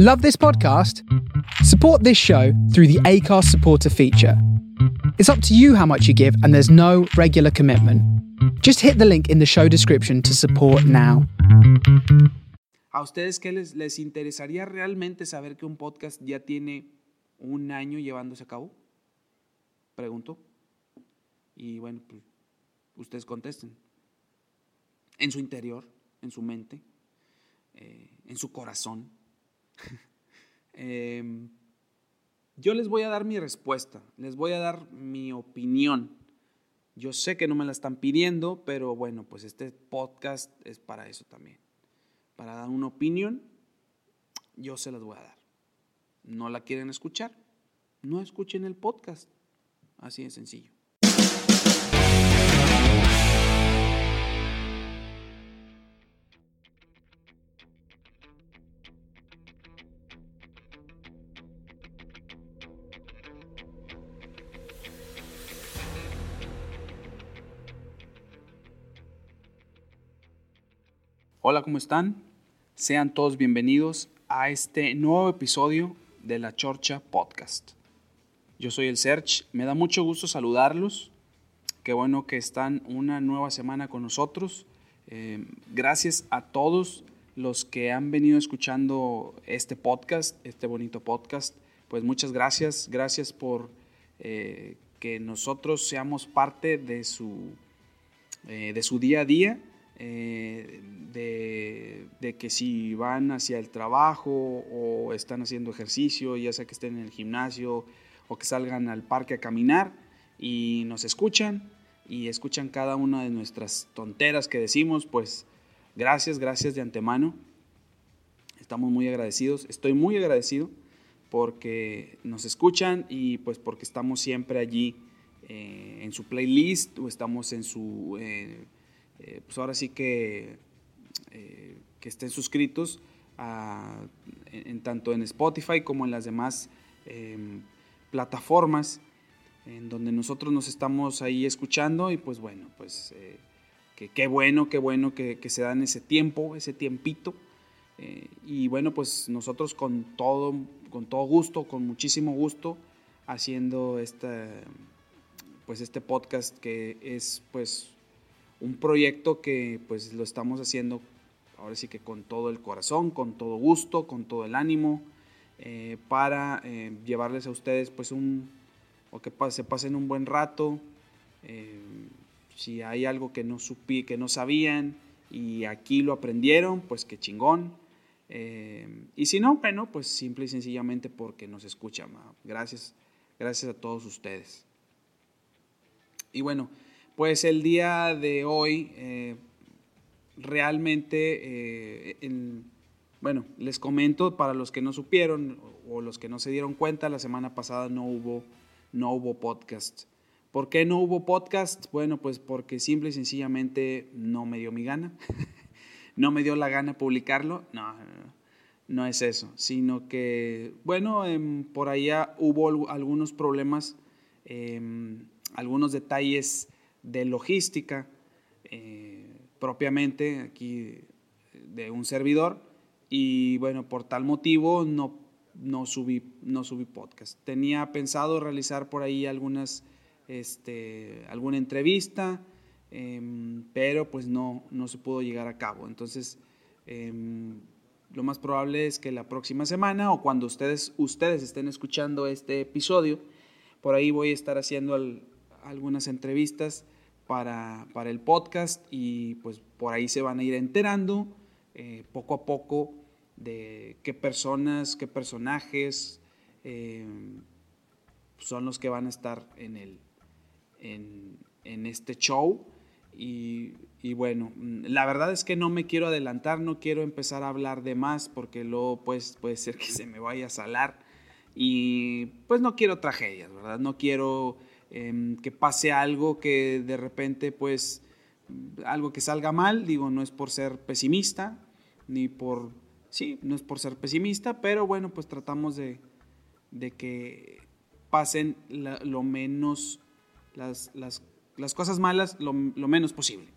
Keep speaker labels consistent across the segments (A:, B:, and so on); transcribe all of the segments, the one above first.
A: Love this podcast? Support this show through the ACARS supporter feature. It's up to you how much you give, and there's no regular commitment. Just hit the link in the show description to support now.
B: ¿A ustedes qué les, les interesaría realmente saber que un podcast ya tiene un año llevándose a cabo? Pregunto. Y bueno, pues, ustedes contesten. En su interior, en su mente, eh, en su corazón. Em, yo les voy a dar mi respuesta, les voy a dar mi opinión. Yo sé que no me la están pidiendo, pero bueno, pues este podcast es para eso también. Para dar una opinión, yo se las voy a dar. ¿No la quieren escuchar? No escuchen el podcast. Así de sencillo. Hola, ¿cómo están? Sean todos bienvenidos a este nuevo episodio de La Chorcha Podcast. Yo soy el Serge, me da mucho gusto saludarlos. Qué bueno que están una nueva semana con nosotros. Eh, gracias a todos los que han venido escuchando este podcast, este bonito podcast. Pues muchas gracias, gracias por eh, que nosotros seamos parte de su, eh, de su día a día eh, de, que si van hacia el trabajo o están haciendo ejercicio, ya sea que estén en el gimnasio o que salgan al parque a caminar y nos escuchan y escuchan cada una de nuestras tonteras que decimos, pues gracias, gracias de antemano. Estamos muy agradecidos, estoy muy agradecido porque nos escuchan y pues porque estamos siempre allí eh, en su playlist o estamos en su... Eh, eh, pues ahora sí que, eh, que estén suscritos en, tanto en Spotify como en las demás em, plataformas en donde nosotros nos estamos ahí escuchando y pues bueno, pues eh, que qué bueno, qué bueno que, que, se dan ese tiempo, ese tiempito. y bueno, pues nosotros con todo, con todo gusto, con muchísimo gusto, haciendo esta, pues este podcast que es pues un proyecto que pues lo estamos haciendo ahora sí que con todo el corazón, con todo gusto, con todo el ánimo, eh, para eh, llevarles a ustedes pues un, o que se pasen un buen rato, eh, si hay algo que no supí, que no sabían y aquí lo aprendieron, pues qué chingón. y si no, bueno, pues simple y sencillamente porque nos escuchan. Gracias, gracias a todos ustedes. Y bueno, pues el día de hoy eh, realmente, eh, bueno, les comento para los que no supieron o los que no se dieron cuenta, la semana pasada no hubo, no hubo podcast. ¿Por qué no hubo podcast? Bueno, pues porque simple y sencillamente no me dio mi gana. no me dio la gana publicarlo. No, no es eso, sino que, bueno, em, por allá hubo algunos problemas, em, algunos detalles de logística eh, propiamente aquí de un servidor y bueno, por tal motivo no, no, subí, no subí podcast. Tenía pensado realizar por ahí algunas, este, alguna entrevista, em, pero pues no, no se pudo llegar a cabo. Entonces, em, lo más probable es que la próxima semana o cuando ustedes, ustedes estén escuchando este episodio, por ahí voy a estar haciendo algunas entrevistas para, el podcast y pues por ahí se van a ir enterando eh, poco a poco de qué personas, qué personajes eh, son los que van a estar en, el, en, este show. Y, y, bueno, la verdad es que no me quiero adelantar, no quiero empezar a hablar de más porque luego pues, puede ser que se me vaya a salar. Y pues no quiero tragedias, ¿verdad? No quiero Em, que pase algo que de repente, pues, algo que salga mal, digo, no es por ser pesimista, ni por, sí, no es por ser pesimista, pero bueno, pues tratamos de, de que pasen lo menos, las, las, las cosas malas lo, lo, menos posible,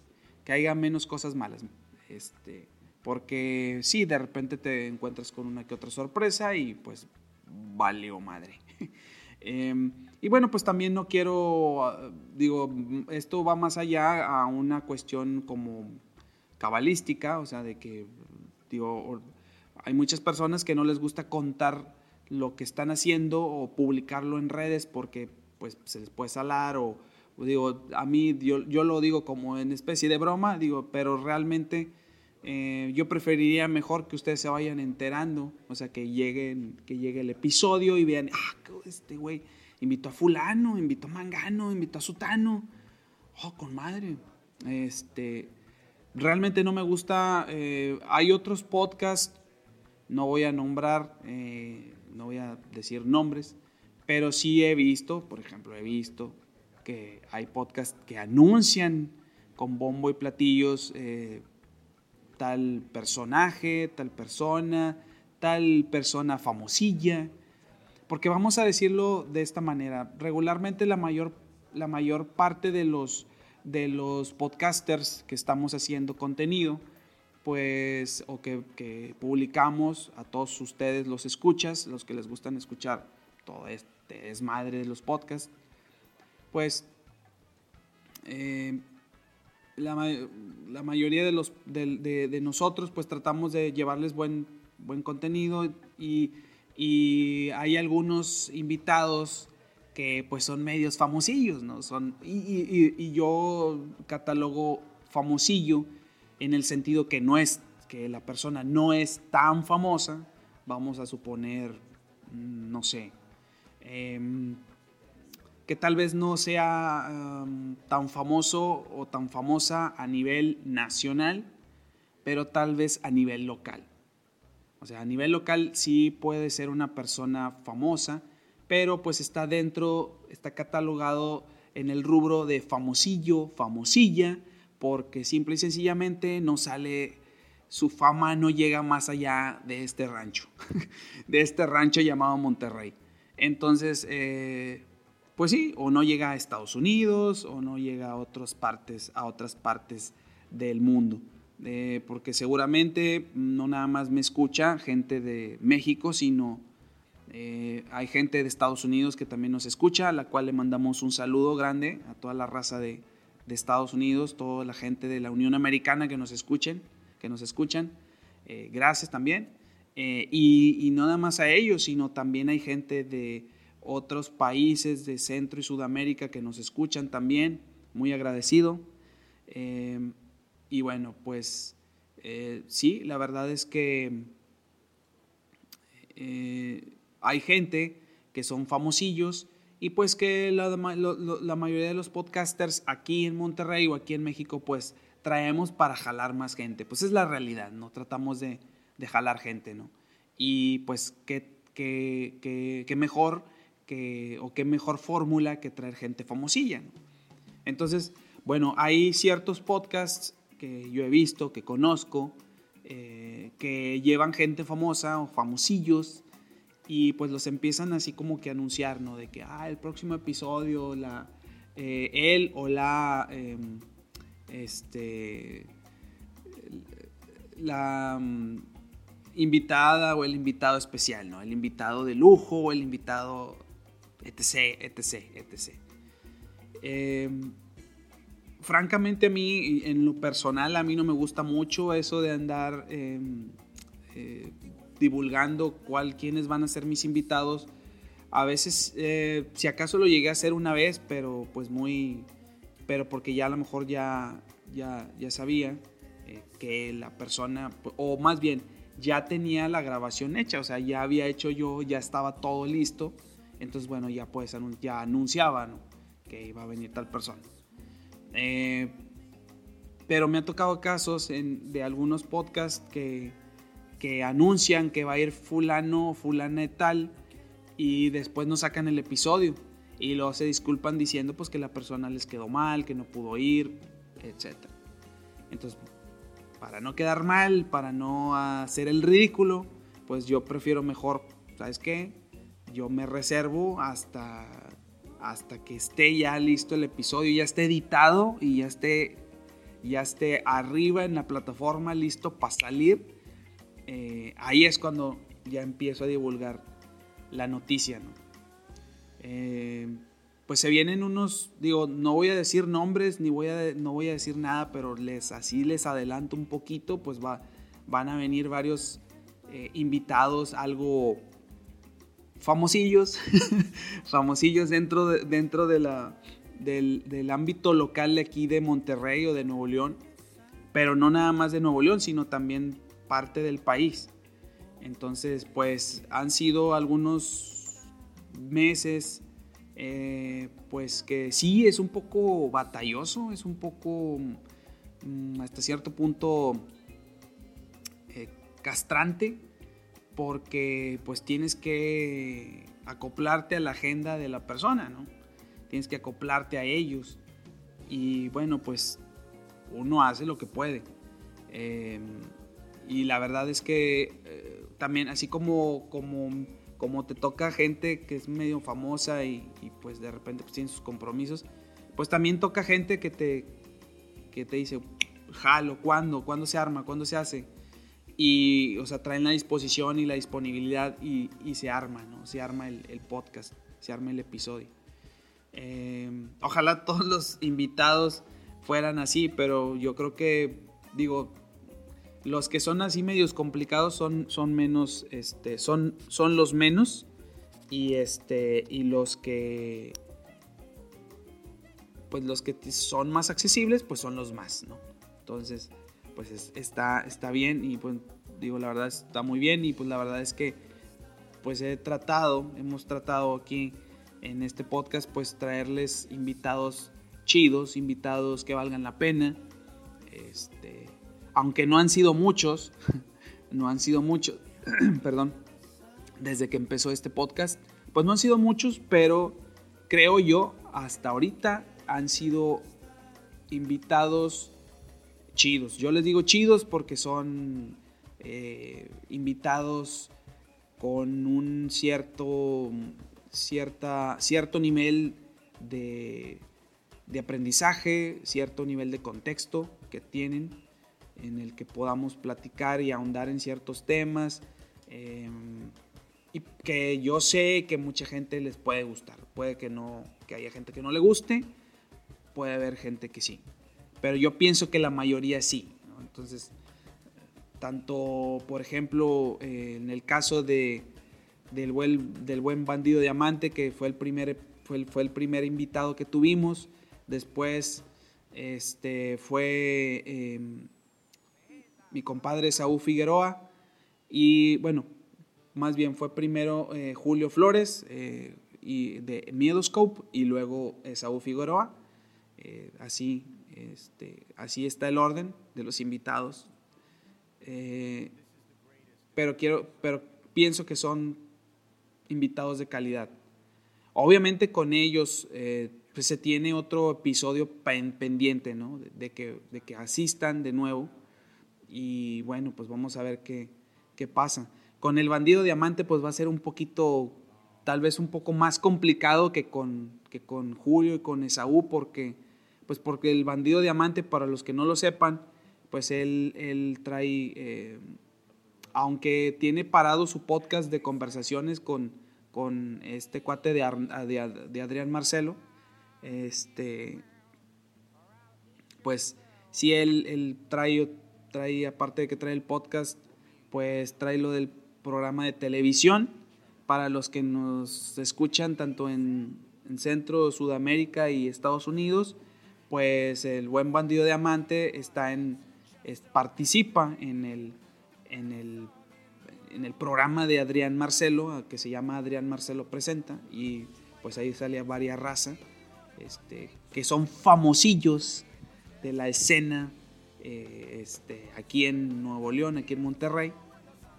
B: que haya menos cosas malas. Este, Porque sí, de repente te encuentras con una que otra sorpresa y pues vale o madre. Em, y bueno, pues también no quiero, ah, digo, esto va más allá a una cuestión como cabalística, o sea, de que, digo, hay muchas personas que no les gusta contar lo que están haciendo o publicarlo en redes porque pues se les puede salar o, digo, a mí yo, yo, lo digo como en especie de broma, digo, pero realmente eh, yo preferiría mejor que ustedes se vayan enterando, o sea, que lleguen, que llegue el episodio y vean, ah, este güey invitó a fulano, invitó a mangano, invitó a sutano, oh, con madre, este, realmente no me gusta, eh, hay otros podcasts, no voy a nombrar, eh, no voy a decir nombres, pero sí he visto, por ejemplo, he visto que hay podcasts que anuncian con bombo y platillos eh, tal personaje, tal persona, tal persona famosilla. Porque vamos a decirlo de esta manera, regularmente la mayor, la mayor parte de los, de los podcasters que estamos haciendo contenido, pues, o que, publicamos a todos ustedes los escuchas, los que les gustan escuchar todo este desmadre de los podcasts, pues eh, la, la, mayoría de, los, de, nosotros pues tratamos de llevarles buen, buen contenido y, y, hay algunos invitados que pues son medios famosillos, ¿no? Son, y, yo catalogo famosillo en el sentido que no es que la persona no es tan famosa, vamos a suponer, mm, no sé, em, que tal vez no sea tan famoso o tan famosa a nivel nacional, pero tal vez a nivel local. O sea, a nivel local sí puede ser una persona famosa, pero pues está dentro, está catalogado en el rubro de famosillo, famosilla, porque simple y sencillamente no sale, su fama no llega más allá de este rancho, de este rancho llamado Monterrey. Entonces, eh, pues sí, o no llega a Estados Unidos o no llega a otras partes, a otras partes del mundo. Eh, porque seguramente no nada más me escucha gente de México, sino eh, hay gente de Estados Unidos que también nos escucha, a la cual le mandamos un saludo grande a toda la raza de, Estados Unidos, toda la gente de la Unión Americana que nos escuchen, que nos escuchan. Eh, gracias también. Y, no nada más a ellos, sino también hay gente de otros países de Centro y Sudamérica que nos escuchan también. Muy agradecido. Y bueno, pues sí, la verdad es que hay gente que son famosillos y pues que la, mayoría de los podcasters aquí en Monterrey o aquí en México pues traemos para jalar más gente. Pues es la realidad, ¿no? Tratamos de, de jalar gente, ¿no? Y pues qué, qué, qué, qué mejor que, o qué mejor fórmula que traer gente famosilla, ¿no? Entonces, bueno, hay ciertos podcasts que yo he visto, que conozco, eh, que llevan gente famosa o famosillos y pues los empiezan así como que a anunciar, ¿no? De que, ah, el próximo episodio, la, eh, él o la, em, este, la mm, invitada o el invitado especial, ¿no? El invitado de lujo o el invitado, etc., etc., etc. Francamente a mí, en lo personal, a mí no me gusta mucho eso de andar em, eh, divulgando cuál, quiénes van a ser mis invitados. A veces, eh, si acaso lo llegué a hacer una vez, pero pues muy, pero porque ya a lo mejor ya, ya, ya sabía eh, que la persona, o más bien, ya tenía la grabación hecha, o sea, ya había hecho yo, ya estaba todo listo. Entonces, bueno, ya pues ya anunciaba que iba a venir tal persona. Eh, pero me ha tocado casos en, de algunos podcasts que que anuncian que va a ir fulano o fulana de tal y después no sacan el episodio y luego se disculpan diciendo pues que la persona les quedó mal, que no pudo ir, etc. Entonces, para no quedar mal, para no hacer el ridículo, pues yo prefiero mejor, ¿sabes qué? Yo me reservo hasta, hasta que esté ya listo el episodio, ya esté editado y ya esté ya esté arriba en la plataforma, listo para salir, eh, ahí es cuando ya empiezo a divulgar la noticia, ¿no? Eh, pues se vienen unos, digo, no voy a decir nombres ni voy a, no voy a decir nada, pero les, así les adelanto un poquito, pues va, van a venir varios eh, invitados, algo famosillos, famosillos dentro de, dentro de la, del, del, ámbito local de aquí de Monterrey o de Nuevo León, pero no nada más de Nuevo León, sino también parte del país. Entonces, pues han sido algunos meses, eh, pues que sí es un poco batalloso, es un poco mm, hasta cierto punto eh, castrante, porque pues tienes que acoplarte a la agenda de la persona, ¿no? Tienes que acoplarte a ellos. Y bueno, pues uno hace lo que puede. Eh, y la verdad es que eh, también, así como, como, como te toca gente que es medio famosa y, pues de repente pues tiene sus compromisos, pues también toca gente que te, que te dice, jalo, ¿cuándo? ¿Cuándo se arma? ¿Cuándo se hace? Y, o sea, traen la disposición y la disponibilidad y, y se arma, ¿no? Se arma el, podcast, se arma el episodio. Eh, ojalá todos los invitados fueran así, pero yo creo que, digo, los que son así medios complicados son, son menos, este, son, son los menos y este, y los que, pues los que son más accesibles, pues son los más, ¿no? Entonces, pues es, está, está bien y pues digo, la verdad está muy bien y pues la verdad es que pues he tratado, hemos tratado aquí en este podcast pues traerles invitados chidos, invitados que valgan la pena, este, aunque no han sido muchos, no han sido muchos, perdón, desde que empezó este podcast, pues no han sido muchos, pero creo yo, hasta ahorita han sido invitados chidos. Yo les digo chidos porque son eh, invitados con un cierto, cierta, cierto nivel de, de aprendizaje, cierto nivel de contexto que tienen en el que podamos platicar y ahondar en ciertos temas. Eh, y que yo sé que mucha gente les puede gustar. Puede que no, que haya gente que no le guste, puede haber gente que sí. Pero yo pienso que la mayoría sí. Entonces, tanto, por ejemplo, eh, en el caso de, del, buen, del buen bandido diamante, que fue el primer, fue el, fue el primer invitado que tuvimos. Después este, fue eh, mi compadre Saúl Figueroa y bueno, más bien fue primero eh, Julio Flores eh, y de Miedoscope y luego Saúl Figueroa. Así, este, así está el orden de los invitados. Eh, pero, quiero, pero pienso que son invitados de calidad. Obviamente con ellos pues se tiene otro episodio pendiente. De, de, que, de que asistan de nuevo y bueno, pues vamos a ver qué, qué pasa. Con el bandido diamante pues va a ser un poquito, tal vez un poco más complicado que con, que con Julio y con Esaú porque, pues porque el bandido diamante, para los que no lo sepan, pues él, él trae, eh, aunque tiene parado su podcast de conversaciones con, con este cuate de, de, de Adrián Marcelo, este, pues sí, él, él trae trae, aparte de que trae el podcast, pues trae lo del programa de televisión para los que nos escuchan tanto en Centro, Sudamérica y Estados Unidos, pues el buen bandido diamante está en, participa en el, en, el, en el programa de Adrián Marcelo, que se llama Adrián Marcelo Presenta, y pues ahí sale varias razas este, que son famosillos de la escena eh, este, aquí en Nuevo León, aquí en Monterrey,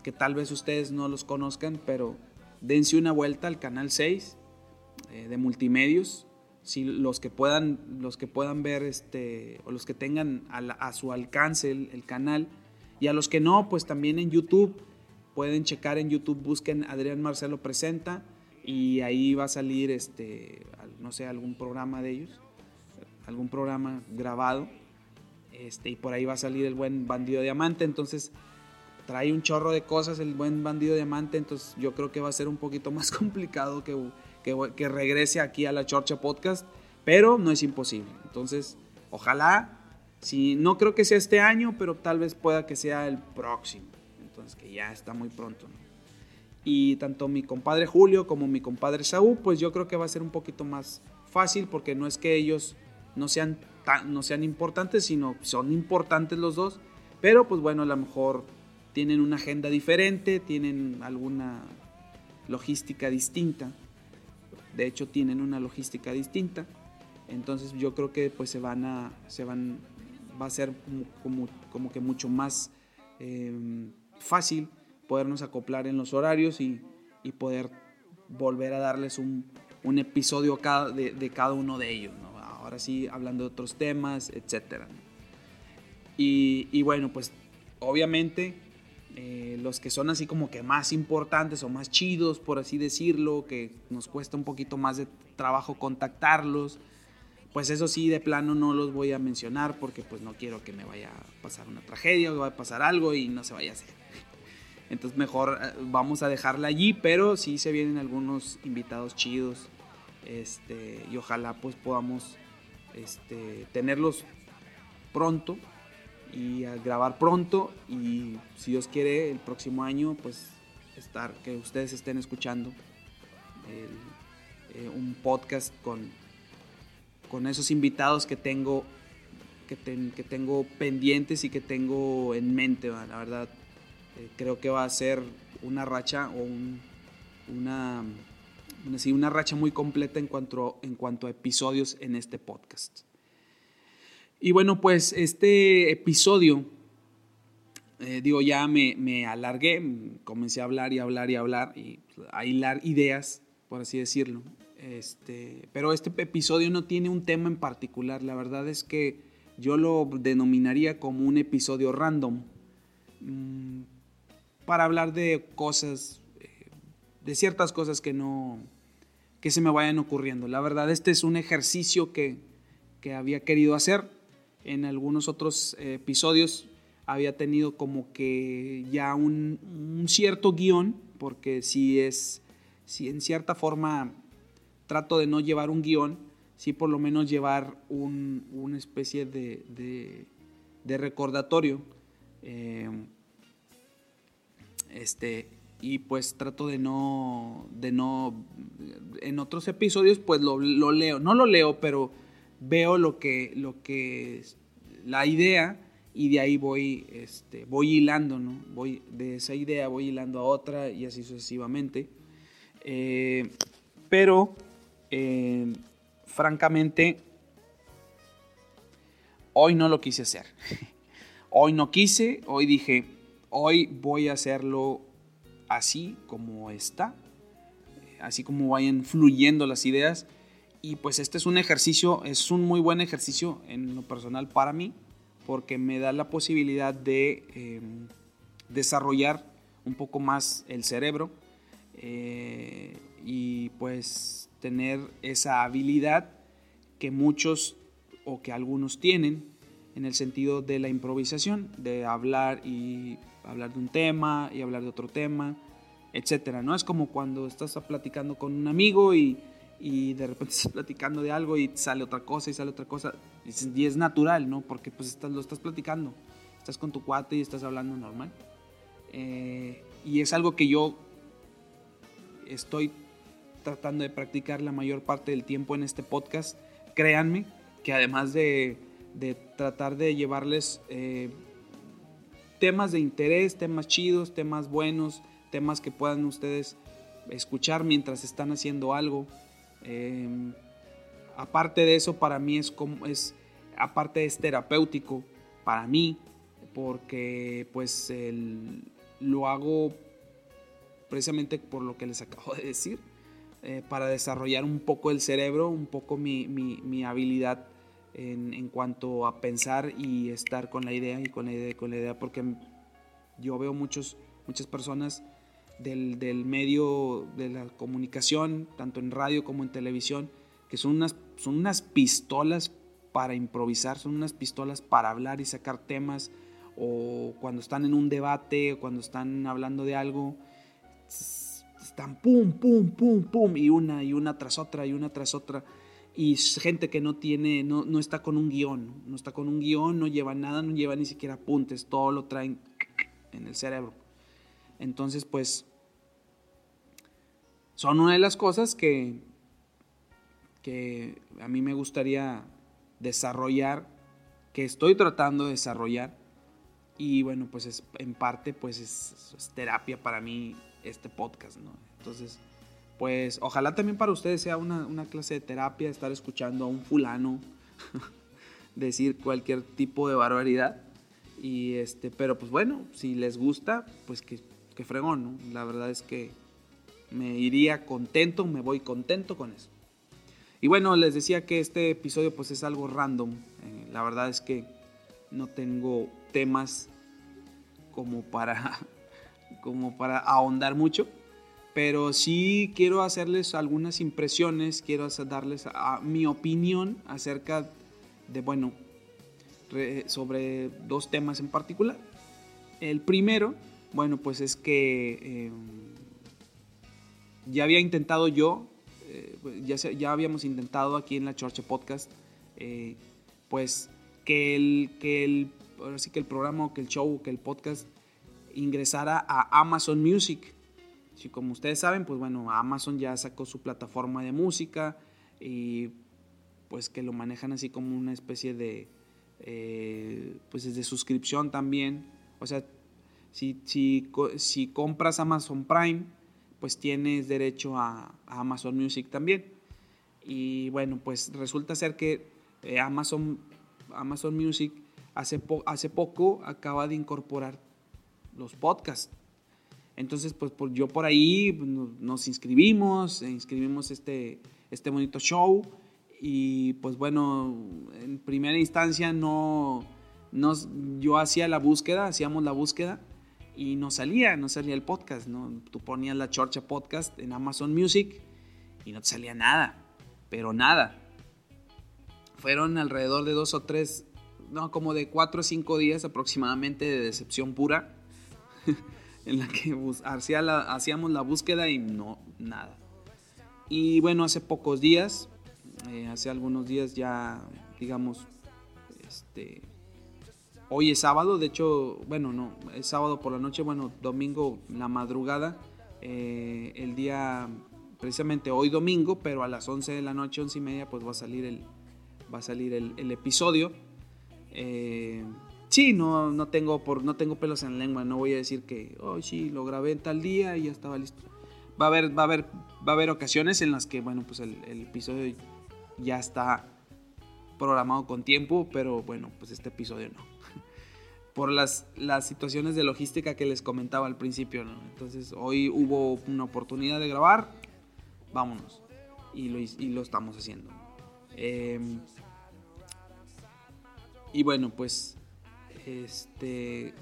B: que tal vez ustedes no los conozcan, pero dense una vuelta al canal 6 eh, de multimedios. Si los que puedan, los que puedan ver, este, o los que tengan a, su alcance el, el, canal, y a los que no, pues también en YouTube, pueden checar en YouTube, busquen Adrián Marcelo Presenta, y ahí va a salir, este, no sé, algún programa de ellos, algún programa grabado Este, y por ahí va a salir el buen bandido diamante. Entonces trae un chorro de cosas el buen bandido diamante. Entonces yo creo que va a ser un poquito más complicado que, que, regrese aquí a la Chorcha Podcast. Pero no es imposible. Entonces, ojalá. Si, no creo que sea este año, pero tal vez pueda que sea el próximo. Entonces, que ya está muy pronto. Y tanto mi compadre Julio como mi compadre Saúl, pues yo creo que va a ser un poquito más fácil porque no es que ellos no sean, no sean importantes, sino son importantes los dos. Pero pues bueno, a lo mejor tienen una agenda diferente, tienen alguna logística distinta. De hecho, tienen una logística distinta. Entonces yo creo que pues se van a, se van, va a ser como, que mucho más em, fácil podernos acoplar en los horarios y, y poder volver a darles un, un episodio cada, de, de, cada uno de ellos. ¿no? Ahora sí, hablando de otros temas, etc. Y, y, bueno, pues obviamente eh, los que son así como que más importantes o más chidos, por así decirlo, que nos cuesta un poquito más de trabajo contactarlos, pues eso sí, de plano no los voy a mencionar porque pues no quiero que me vaya a pasar una tragedia o que vaya a pasar algo y no se vaya a hacer. Entonces mejor eh, vamos a dejarla allí, pero sí se vienen algunos invitados chidos. Este, y ojalá pues podamos este, tenerlos pronto y grabar pronto y si Dios quiere el próximo año pues estar que ustedes estén escuchando eh, un podcast con con esos invitados que tengo que, ten, que tengo pendientes y que tengo en mente la verdad eh, creo que va a ser una racha o un, una, una, una racha muy completa en cuanto, en cuanto a episodios en este podcast. Y bueno, pues este episodio, eh, digo, ya me, me, alargué, comencé a hablar y hablar y hablar y a hilar ideas, por así decirlo. Este, pero este episodio no tiene un tema en particular, la verdad es que yo lo denominaría como un episodio random. Mm, para hablar de cosas, eh, de ciertas cosas que no, que se me vayan ocurriendo. La verdad, este es un ejercicio que, que había querido hacer. En algunos otros eh, episodios había tenido como que ya un, cierto guion, porque si es, si en cierta forma trato de no llevar un guion, sí por lo menos llevar un, una especie de, de, de recordatorio. Eh, este, y pues trato de no, de no, en otros episodios pues lo, lo, leo, no lo leo, pero veo lo que, lo que, la idea y de ahí voy, este, voy hilando, ¿no? Voy, de esa idea voy hilando a otra y así sucesivamente. Eh, pero, eh, francamente, hoy no lo quise hacer. hoy no quise, hoy dije, Hoy voy a hacerlo así como está, así como vayan fluyendo las ideas. Y pues este es un ejercicio, es un muy buen ejercicio en lo personal para mí, porque me da la posibilidad de eh, desarrollar un poco más el cerebro eh, y pues tener esa habilidad que muchos o que algunos tienen en el sentido de la improvisación, de hablar y hablar de un tema y hablar de otro tema, etcétera, ¿no? Es como cuando estás platicando con un amigo y, y de repente estás platicando de algo y sale otra cosa y sale otra cosa y es natural, ¿no? Porque pues estás, lo estás platicando, estás con tu cuate y estás hablando normal. Eh, y es algo que yo estoy tratando de practicar la mayor parte del tiempo en este podcast. Créanme que además de, de tratar de llevarles eh, temas de interés, temas chidos, temas buenos, temas que puedan ustedes escuchar mientras están haciendo algo. Eh, aparte de eso, para mí es como es, aparte es terapéutico para mí, porque pues el, lo hago precisamente por lo que les acabo de decir, eh, para desarrollar un poco el cerebro, un poco mi, mi, habilidad en, en, cuanto a pensar y estar con la idea y con la idea con la idea, porque yo veo muchos, muchas personas del, del, medio de la comunicación, tanto en radio como en televisión, que son unas, son unas pistolas para improvisar, son unas pistolas para hablar y sacar temas, o cuando están en un debate, o cuando están hablando de algo, están pum, pum, pum, pum, y una, y una tras otra, y una tras otra. Y gente que no tiene, no, no está con un guion, no está con un guion, no lleva nada, no lleva ni siquiera apuntes, todo lo traen en el cerebro. Entonces, pues, son una de las cosas que, que a mí me gustaría desarrollar, que estoy tratando de desarrollar. Y bueno, pues es, en parte pues es, terapia para mí este podcast, ¿no? Entonces, pues ojalá también para ustedes sea una, una clase de terapia, estar escuchando a un fulano decir cualquier tipo de barbaridad. Y este, pero pues bueno, si les gusta, pues que, que fregón, ¿no? La verdad es que me iría contento, me voy contento con eso. Y bueno, les decía que este episodio pues es algo random. Eh, la verdad es que no tengo temas como para, como para ahondar mucho. Pero sí quiero hacerles algunas impresiones, quiero darles mi opinión acerca de, bueno, sobre dos temas en particular. El primero, bueno, pues es que em, ya había intentado yo eh, ya, ya habíamos intentado aquí en la Chorcha Podcast, eh, pues que el, que el, ahora sí que el programa, que el show, que el podcast ingresara a Amazon Music. Si como ustedes saben, pues bueno, Amazon ya sacó su plataforma de música y pues que lo manejan así como una especie de, eh, pues de suscripción también. O sea, si, si, si compras Amazon Prime, pues tienes derecho a, Amazon Music también. Y bueno, pues resulta ser que eh, Amazon, Amazon Music hace, hace poco acaba de incorporar los podcasts. Entonces, pues yo por ahí nos inscribimos, inscribimos este, este bonito show y pues bueno, en primera instancia no, nos, yo hacía la búsqueda, hacíamos la búsqueda y no salía, no salía el podcast, ¿no? Tú ponías la Chorcha Podcast en Amazon Music y no te salía nada, pero nada. Fueron alrededor de dos o tres, no, como de cuatro o cinco días aproximadamente de decepción pura, en la que hacíamos la búsqueda y no, nada. Y bueno, hace pocos días, eh, hace algunos días ya, digamos, este, Hoy es sábado, de hecho, bueno, no, es sábado por la noche, bueno, domingo la madrugada, eh, el día, precisamente hoy domingo, pero a las 11 de la noche, 11 y media, pues va a salir el, va a salir el, episodio. Eh, sí, no, no, tengo por, no tengo pelos en la lengua, no voy a decir que, oh, sí, lo grabé tal día y ya estaba listo. Va a haber, va a haber, va a haber ocasiones en las que, bueno, pues el episodio ya está programado con tiempo, pero bueno, pues este episodio no por las, las situaciones de logística que les comentaba al principio. Entonces hoy hubo una oportunidad de grabar, vámonos. Y lo, y lo estamos haciendo. Em, y bueno, pues este,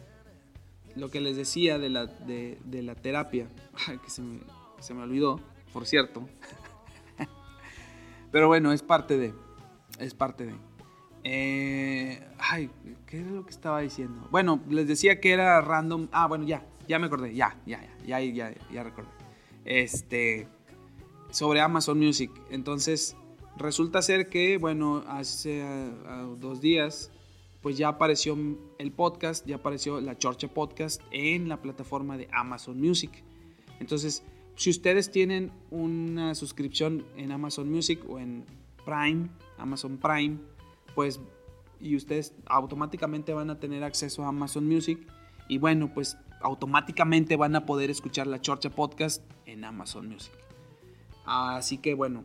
B: lo que les decía de la, de, de la terapia, que se me, se me olvidó, por cierto. Pero bueno, es parte de, es parte de. Eh, ay, ¿qué era lo que estaba diciendo? Bueno, les decía que era random. Ah, bueno, ya, ya me acordé, ya, ya, ya, ya, ya, ya recordé. Este, sobre Amazon Music. Entonces, resulta ser que, bueno, hace dos días, pues ya apareció el podcast, ya apareció la Chorcha Podcast en la plataforma de Amazon Music. Entonces, si ustedes tienen una suscripción en Amazon Music o en Prime, Amazon Prime, pues y ustedes automáticamente van a tener acceso a Amazon Music y bueno, pues automáticamente van a poder escuchar la Chorcha Podcast en Amazon Music. Así que bueno,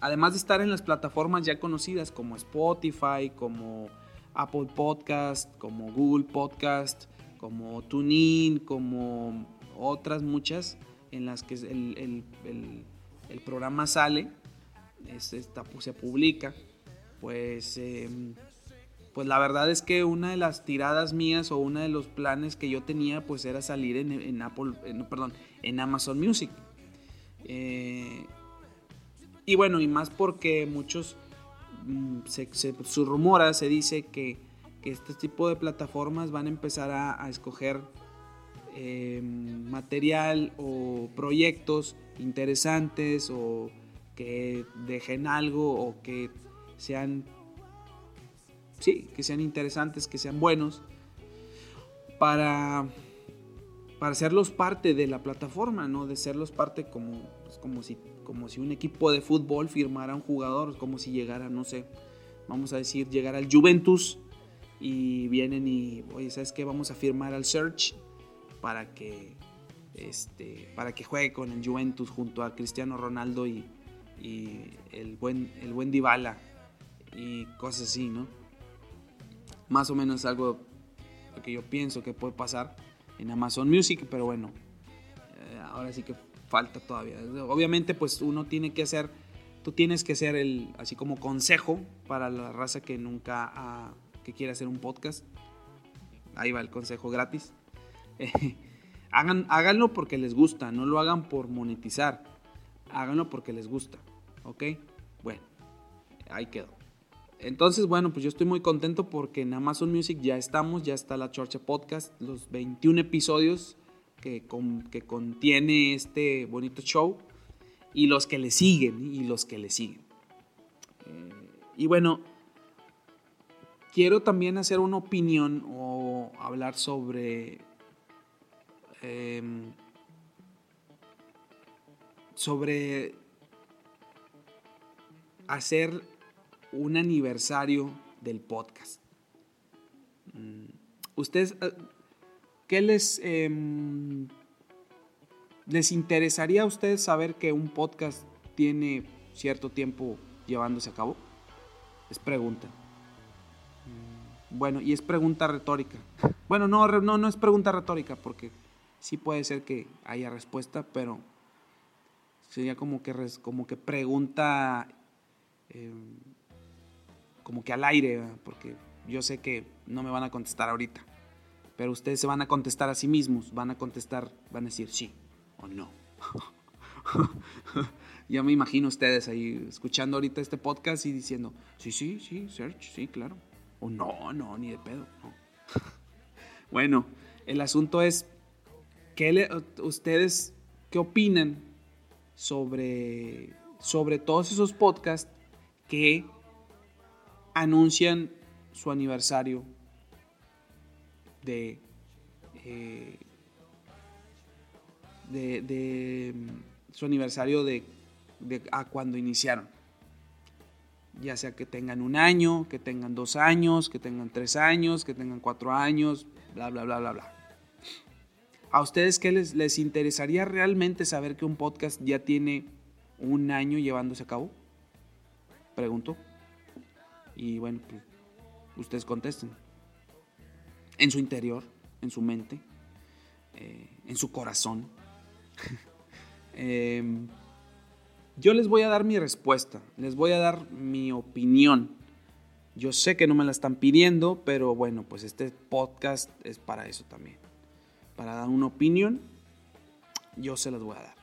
B: además de estar en las plataformas ya conocidas como Spotify, como Apple Podcast, como Google Podcast, como TuneIn, como otras muchas en las que el, programa sale, se publica pues, em, pues la verdad es que una de las tiradas mías o uno de los planes que yo tenía pues era salir en, Apple, perdón, en Amazon Music. Eh, y bueno, y más porque muchos mm, se, rumora, se dice que, este tipo de plataformas van a empezar a, escoger em, material o proyectos interesantes o que dejen algo o que sean sí, que sean interesantes, que sean buenos para para hacerlos parte de la plataforma, ¿no? De serlos parte como, pues, como, si, como si un equipo de fútbol firmara un jugador, como si llegara, no sé, vamos a decir, llegara al Juventus y vienen y, oye, ¿sabes qué? Vamos a firmar al Search para que, este, para que juegue con el Juventus junto a Cristiano Ronaldo y, y el, buen, el buen Dybala y cosas así, ¿no? Más o menos algo que yo pienso que puede pasar en Amazon Music, pero bueno, eh, ahora sí que falta todavía. Obviamente, pues uno tiene que hacer, tú tienes que ser el, así como consejo para la raza que nunca, que quiere hacer un podcast. Ahí va el consejo gratis. hagan, háganlo porque les gusta, no lo hagan por monetizar. Háganlo porque les gusta, ¿ok? Bueno, ahí quedó. Entonces, bueno, pues yo estoy muy contento porque en Amazon Music ya estamos, ya está la Chorcha Podcast, los 21 episodios que, que contiene este bonito show y los que le siguen, y los que le siguen. Eh, y bueno, quiero también hacer una opinión o hablar sobre... Em, sobre hacer un aniversario del podcast. Mm, ¿Ustedes eh, qué les, em, les interesaría a ustedes saber que un podcast tiene cierto tiempo llevándose a cabo? Es pregunta. Mm, bueno, y es pregunta retórica. Bueno, no, no, no es pregunta retórica porque sí puede ser que haya respuesta, pero sería como que, como que pregunta em, como que al aire, porque yo sé que no me van a contestar ahorita, pero ustedes se van a contestar a sí mismos, van a contestar, van a decir sí o no. ya me imagino ustedes ahí escuchando ahorita este podcast y diciendo, sí, sí, sí, search, sí, claro. O no, no, ni de pedo. bueno, el asunto es, ¿qué ¿ustedes qué opinan sobre, sobre todos esos podcasts que anuncian su aniversario de, eh, de, mm, su aniversario de, a cuando iniciaron. Ya sea que tengan un año, que tengan dos años, que tengan tres años, que tengan cuatro años, bla, bla, bla, bla, bla. ¿A ustedes qué les, les interesaría realmente saber que un podcast ya tiene un año llevándose a cabo? Pregunto. Y bueno, pues, ustedes contesten. En su interior, en su mente, eh, en su corazón. Em, yo les voy a dar mi respuesta, les voy a dar mi opinión. Yo sé que no me la están pidiendo, pero bueno, pues este podcast es para eso también. Para dar una opinión, yo se las voy a dar.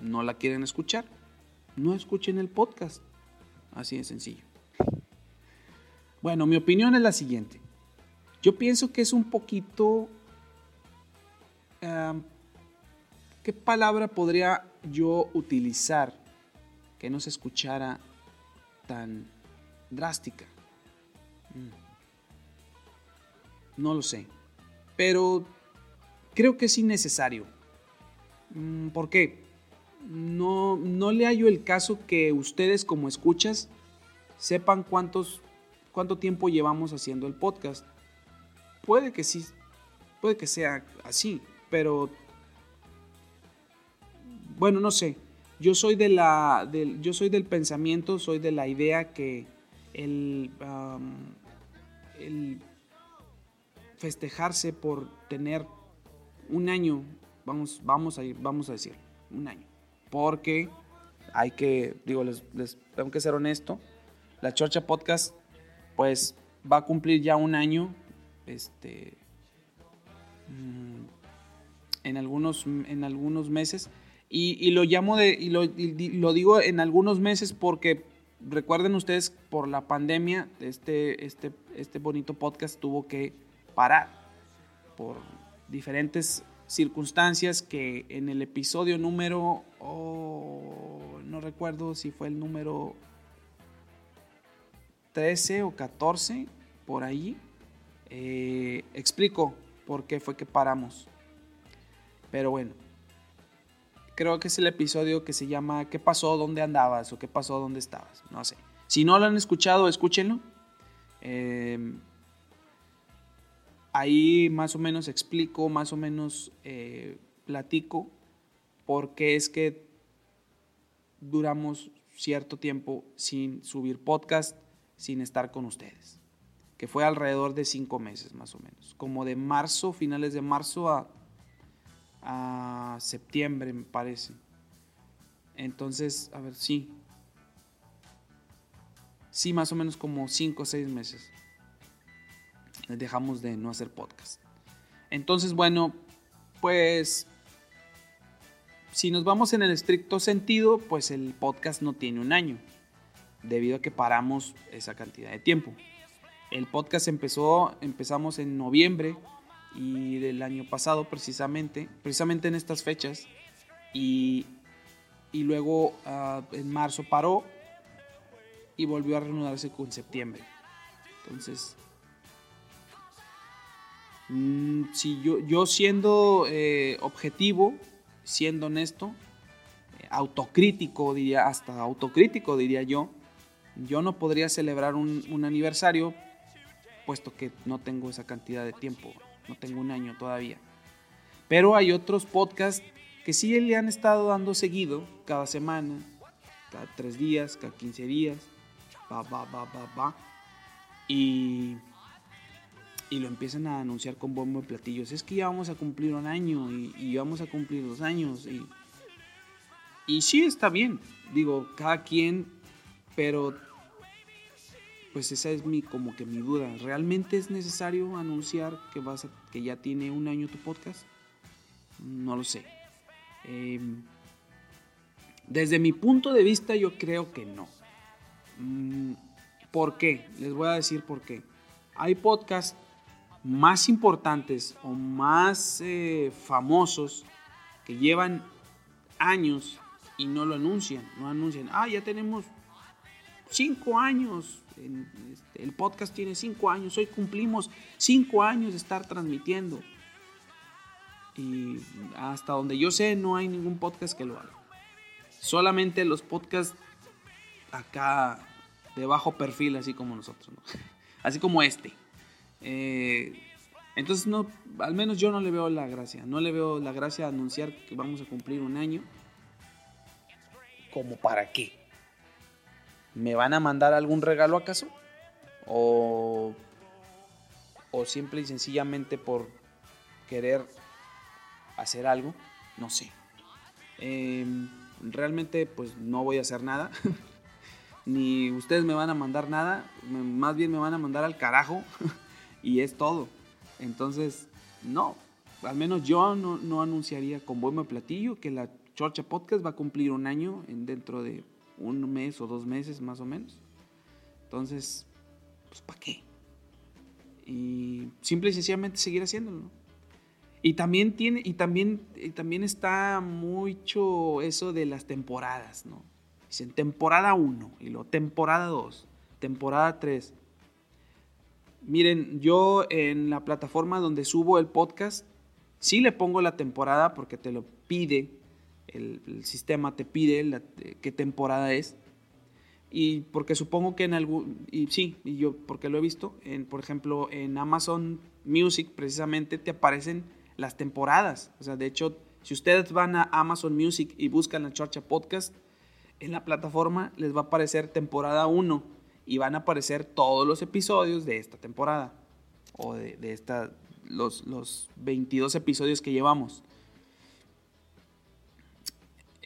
B: ¿No la quieren escuchar? No escuchen el podcast. Así de sencillo. Bueno, mi opinión es la siguiente. Yo pienso que es un poquito... ¿Qué palabra podría yo utilizar que no se escuchara tan drástica? Mm. No lo sé. Pero creo que es innecesario. Mm, ¿Por qué? No, no le hallo el caso que ustedes como escuchas sepan cuántos cuánto tiempo llevamos haciendo el podcast. Puede que sí, puede que sea así, pero bueno, no sé. Yo soy de la, del, yo soy del pensamiento, soy de la idea que el, el festejarse por tener un año, vamos, vamos, a, vamos a decir, un año, porque hay que, digo, les, les tengo que ser honesto, la Chorcha Podcast pues va a cumplir ya un año, este, mm, en algunos, en algunos meses. Y, lo llamo de, y lo, digo en algunos meses porque recuerden ustedes, por la pandemia, este, este, este bonito podcast tuvo que parar por diferentes circunstancias que en el episodio número, oh, no recuerdo si fue el número 13 o 14, por ahí, eh, explico por qué fue que paramos. Pero bueno, creo que es el episodio que se llama ¿Qué pasó? ¿Dónde andabas? o ¿Qué pasó? ¿Dónde estabas? No sé. Si no lo han escuchado, escúchenlo. Em, ahí más o menos explico, más o menos eh, platico por qué es que duramos cierto tiempo sin subir podcast, sin estar con ustedes. Que fue alrededor de cinco meses más o menos. Como de marzo, finales de marzo a septiembre, me parece. Entonces, a ver, sí. Sí, más o menos como 5 o 6 meses. Dejamos de no hacer podcast. Entonces, bueno, pues si nos vamos en el estricto sentido, pues el podcast no tiene un año, debido a que paramos esa cantidad de tiempo. El podcast empezó, empezamos en noviembre y del año pasado precisamente, precisamente en estas fechas. Y, y luego ah, en marzo paró y volvió a reanudarse con septiembre. Entonces, mm, si yo, yo siendo eh, objetivo, siendo honesto, eh, autocrítico, diría, hasta autocrítico diría yo, yo no podría celebrar un, un aniversario puesto que no tengo esa cantidad de tiempo no tengo un año todavía. Pero hay otros podcasts que sí le han estado dando seguido cada semana, cada tres días, cada 15 días, va, va, va, va, va. Y, y lo empiezan a anunciar con bombo de platillos. Es que ya vamos a cumplir un año y, y vamos a cumplir dos años. Y, y sí está bien, digo, cada quien, pero pues esa es mi como que mi duda. ¿Realmente es necesario anunciar que vas que ya tiene un año tu podcast? No lo sé. Em, desde mi punto de vista yo creo que no. Mm, ¿Por qué? Les voy a decir por qué. Hay podcasts más importantes o más eh, famosos que llevan años y no lo anuncian. No anuncian, ah, ya tenemos cinco años este, el podcast tiene cinco años, hoy cumplimos cinco años de estar transmitiendo. Y hasta donde yo sé, no hay ningún podcast que lo haga. Solamente los podcasts acá de bajo perfil, así como nosotros, así como este. Eh, entonces, no, al menos yo no le veo la gracia. No le veo la gracia a anunciar que vamos a cumplir un año. ¿Como para qué? ¿Me van a mandar algún regalo acaso? ¿O, o simple y sencillamente por querer hacer algo? No sé. Em, realmente pues no voy a hacer nada. Ni ustedes me van a mandar nada. Más bien me van a mandar al carajo. y es todo. Entonces, no. Al menos yo no, no anunciaría con buen platillo que la Chorcha Podcast va a cumplir un año en dentro de un mes o dos meses más o menos. Entonces, pues ¿para qué? Y simple y sencillamente seguir haciéndolo. Y también tiene, y también, también está mucho eso de las temporadas, ¿no? Dicen temporada 1 y luego temporada 2, temporada 3. Miren, yo en la plataforma donde subo el podcast, sí le pongo la temporada porque te lo pide el, sistema te pide qué temporada es. Y porque supongo que en algún, y sí, y yo porque lo he visto, en, por ejemplo, en Amazon Music precisamente te aparecen las temporadas. O sea, de hecho, si ustedes van a Amazon Music y buscan la Chorcha Podcast, en la plataforma les va a aparecer temporada 1 y van a aparecer todos los episodios de esta temporada o de, de esta, los, los 22 episodios que llevamos.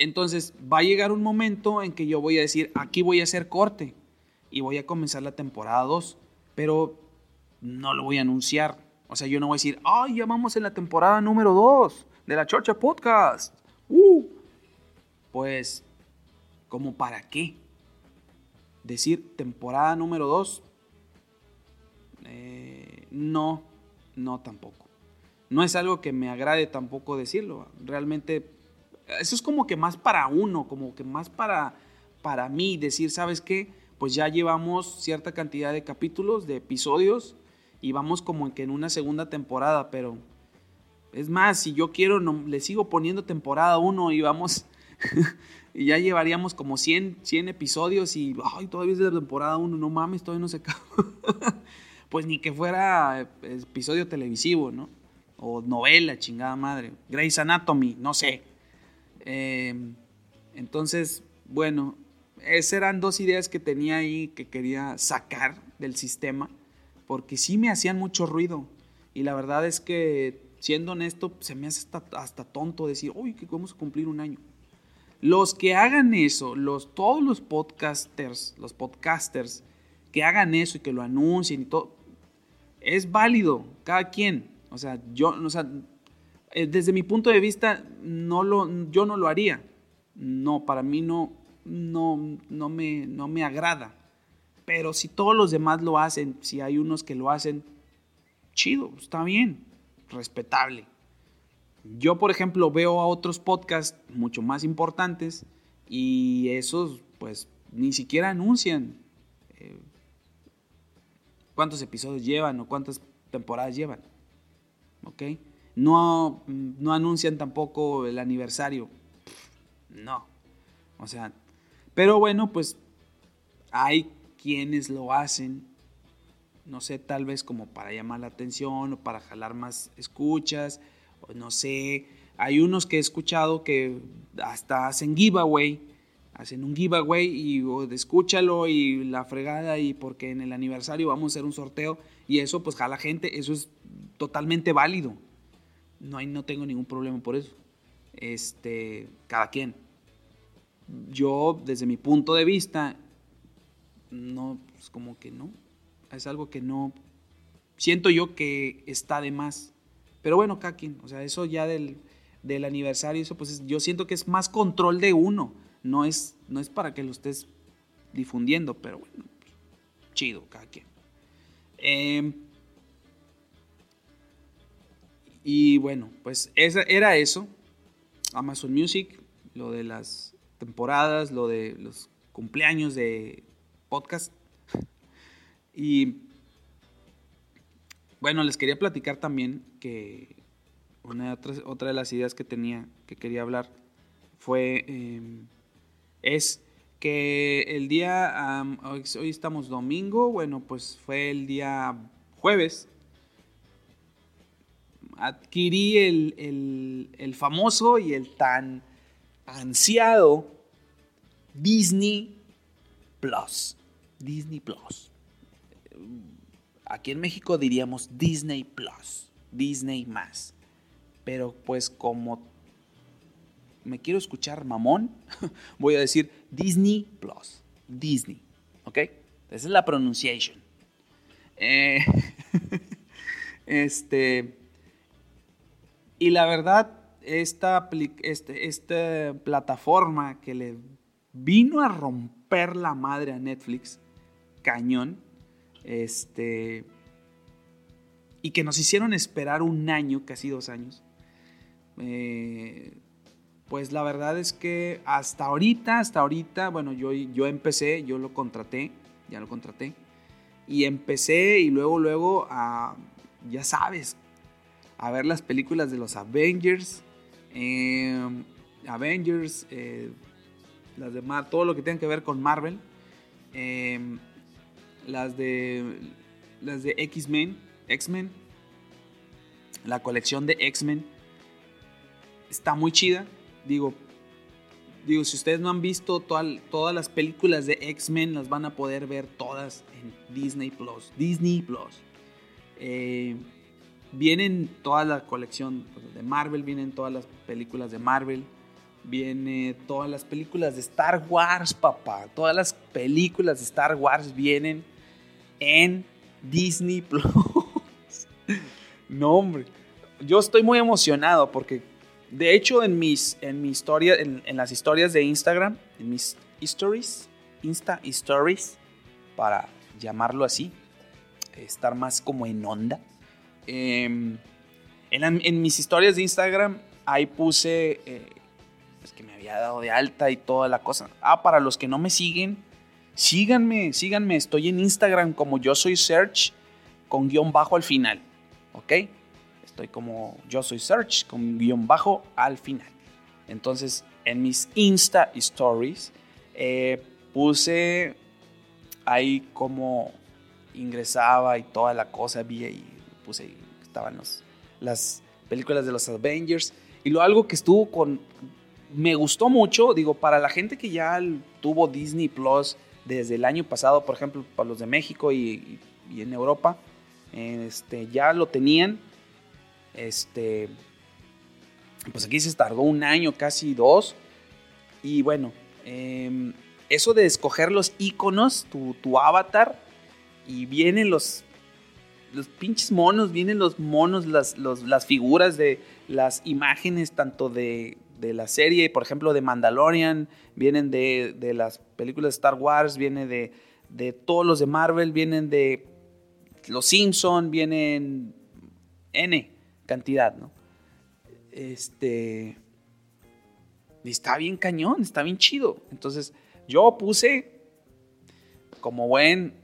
B: Entonces va a llegar un momento en que yo voy a decir, aquí voy a hacer corte y voy a comenzar la temporada 2, pero no lo voy a anunciar. O sea, yo no voy a decir, ay, ya vamos en la temporada número 2 de la Chorcha Podcast. Uh. Pues, ¿como para qué? decir temporada número 2, eh, no, no tampoco. No es algo que me agrade tampoco decirlo. Realmente, eso es como que más para uno, como que más para, para mí, decir, ¿sabes qué? Pues ya llevamos cierta cantidad de capítulos, de episodios, y vamos como que en una segunda temporada, pero es más, si yo quiero, no, le sigo poniendo temporada 1 y vamos, y ya llevaríamos como 100, 100 episodios y, ay, todavía es de temporada 1, no mames, todavía no se acaba. pues ni que fuera episodio televisivo, ¿no? O novela, chingada madre. Grey's Anatomy, no sé. Em, entonces, bueno, esas eran dos ideas que tenía ahí que quería sacar del sistema, porque sí me hacían mucho ruido. Y la verdad es que, siendo honesto, se me hace hasta, tonto decir, uy, que vamos a cumplir un año. Los que hagan eso, los, todos los podcasters, los podcasters que hagan eso y que lo anuncien y todo, es válido, cada quien. O sea, yo, o sea, desde mi punto de vista, no lo, yo no lo haría. No, para mí no, no, no, me, no me agrada. Pero si todos los demás lo hacen, si hay unos que lo hacen, chido, está bien, respetable. Yo, por ejemplo, veo a otros podcasts mucho más importantes y esos, pues, ni siquiera anuncian eh, cuántos episodios llevan o cuántas temporadas llevan. ¿Ok? No, no anuncian tampoco el aniversario. No. O sea, pero bueno, pues hay quienes lo hacen, no sé, tal vez como para llamar la atención o para jalar más escuchas, o no sé. Hay unos que he escuchado que hasta hacen giveaway hacen un giveaway y escúchalo y la fregada y porque en el aniversario vamos a hacer un sorteo y eso pues jala gente, eso es totalmente válido. No, hay, no tengo ningún problema por eso. Este, cada quien. Yo, desde mi punto de vista, no, pues como que no. Es algo que no. Siento yo que está de más. Pero bueno, cada quien. O sea, eso ya del, del aniversario, eso pues yo siento que es más control de uno no es, no es para que lo estés difundiendo, pero bueno, chido, cada quien. Em, y bueno, pues esa, era eso. Amazon Music, lo de las temporadas, lo de los cumpleaños de podcast. Y bueno, les quería platicar también que una otra, de las ideas que tenía, que quería hablar, fue em, es que el día, hoy, estamos domingo, bueno, pues fue el día jueves, adquirí el, famoso y el tan ansiado Disney Plus. Disney Plus. Aquí en México diríamos Disney Plus, Disney más. Pero pues como me quiero escuchar mamón, voy a decir Disney Plus. Disney. ¿Ok? Esa es la pronunciación. Eh, este. Y la verdad, esta, este, esta plataforma que le vino a romper la madre a Netflix, cañón, este. Y que nos hicieron esperar un año, casi dos años. Eh, pues la verdad es que hasta ahorita, hasta ahorita, bueno, yo, yo empecé, yo lo contraté, ya lo contraté, y empecé y luego, luego, ya sabes, a ver las películas de los Avengers, em, Avengers, eh, las de todo lo que tenga que ver con Marvel, em, las de las de X-Men, X-Men, la colección de X-Men está muy chida digo, digo, si ustedes no han visto todas las películas de X-Men, las van a poder ver todas en Disney Plus. Disney Plus. Eh, vienen toda la colección de Marvel, vienen todas las películas de Marvel, viene todas las películas de Star Wars, papá. Todas las películas de Star Wars vienen en Disney Plus. no, hombre. Yo estoy muy emocionado porque de hecho, en mis, en mi historia, en, las historias de Instagram, en mis stories, Insta Stories, para llamarlo así, estar más como en onda. Em, en, mis historias de Instagram, ahí puse eh, pues, que me había dado de alta y toda la cosa. Ah, para los que no me siguen, síganme, síganme. Estoy en Instagram como yo soy Search con guion bajo al final. ¿Ok? Estoy como yo soy Search con guion bajo al final. Entonces, en mis Insta Stories eh, puse ahí como ingresaba y toda la cosa, vi y estaban los, las películas de los Avengers. Y lo algo que estuvo con, me gustó mucho, digo, para la gente que ya tuvo Disney Plus desde el año pasado, por ejemplo, para los de México y, en Europa, este, ya lo tenían. Este, pues aquí se tardó un año, casi dos. Y bueno, em, eso de escoger los iconos, tu, tu avatar, y vienen los, los pinches monos, vienen los monos, las, las figuras de las imágenes, tanto de, de, la serie, por ejemplo, de Mandalorian, vienen de, de las películas de Star Wars, vienen de, de todos los de Marvel, vienen de los Simpson, vienen N cantidad, ¿no? Este. Y está bien cañón, está bien chido. Entonces, yo puse como buen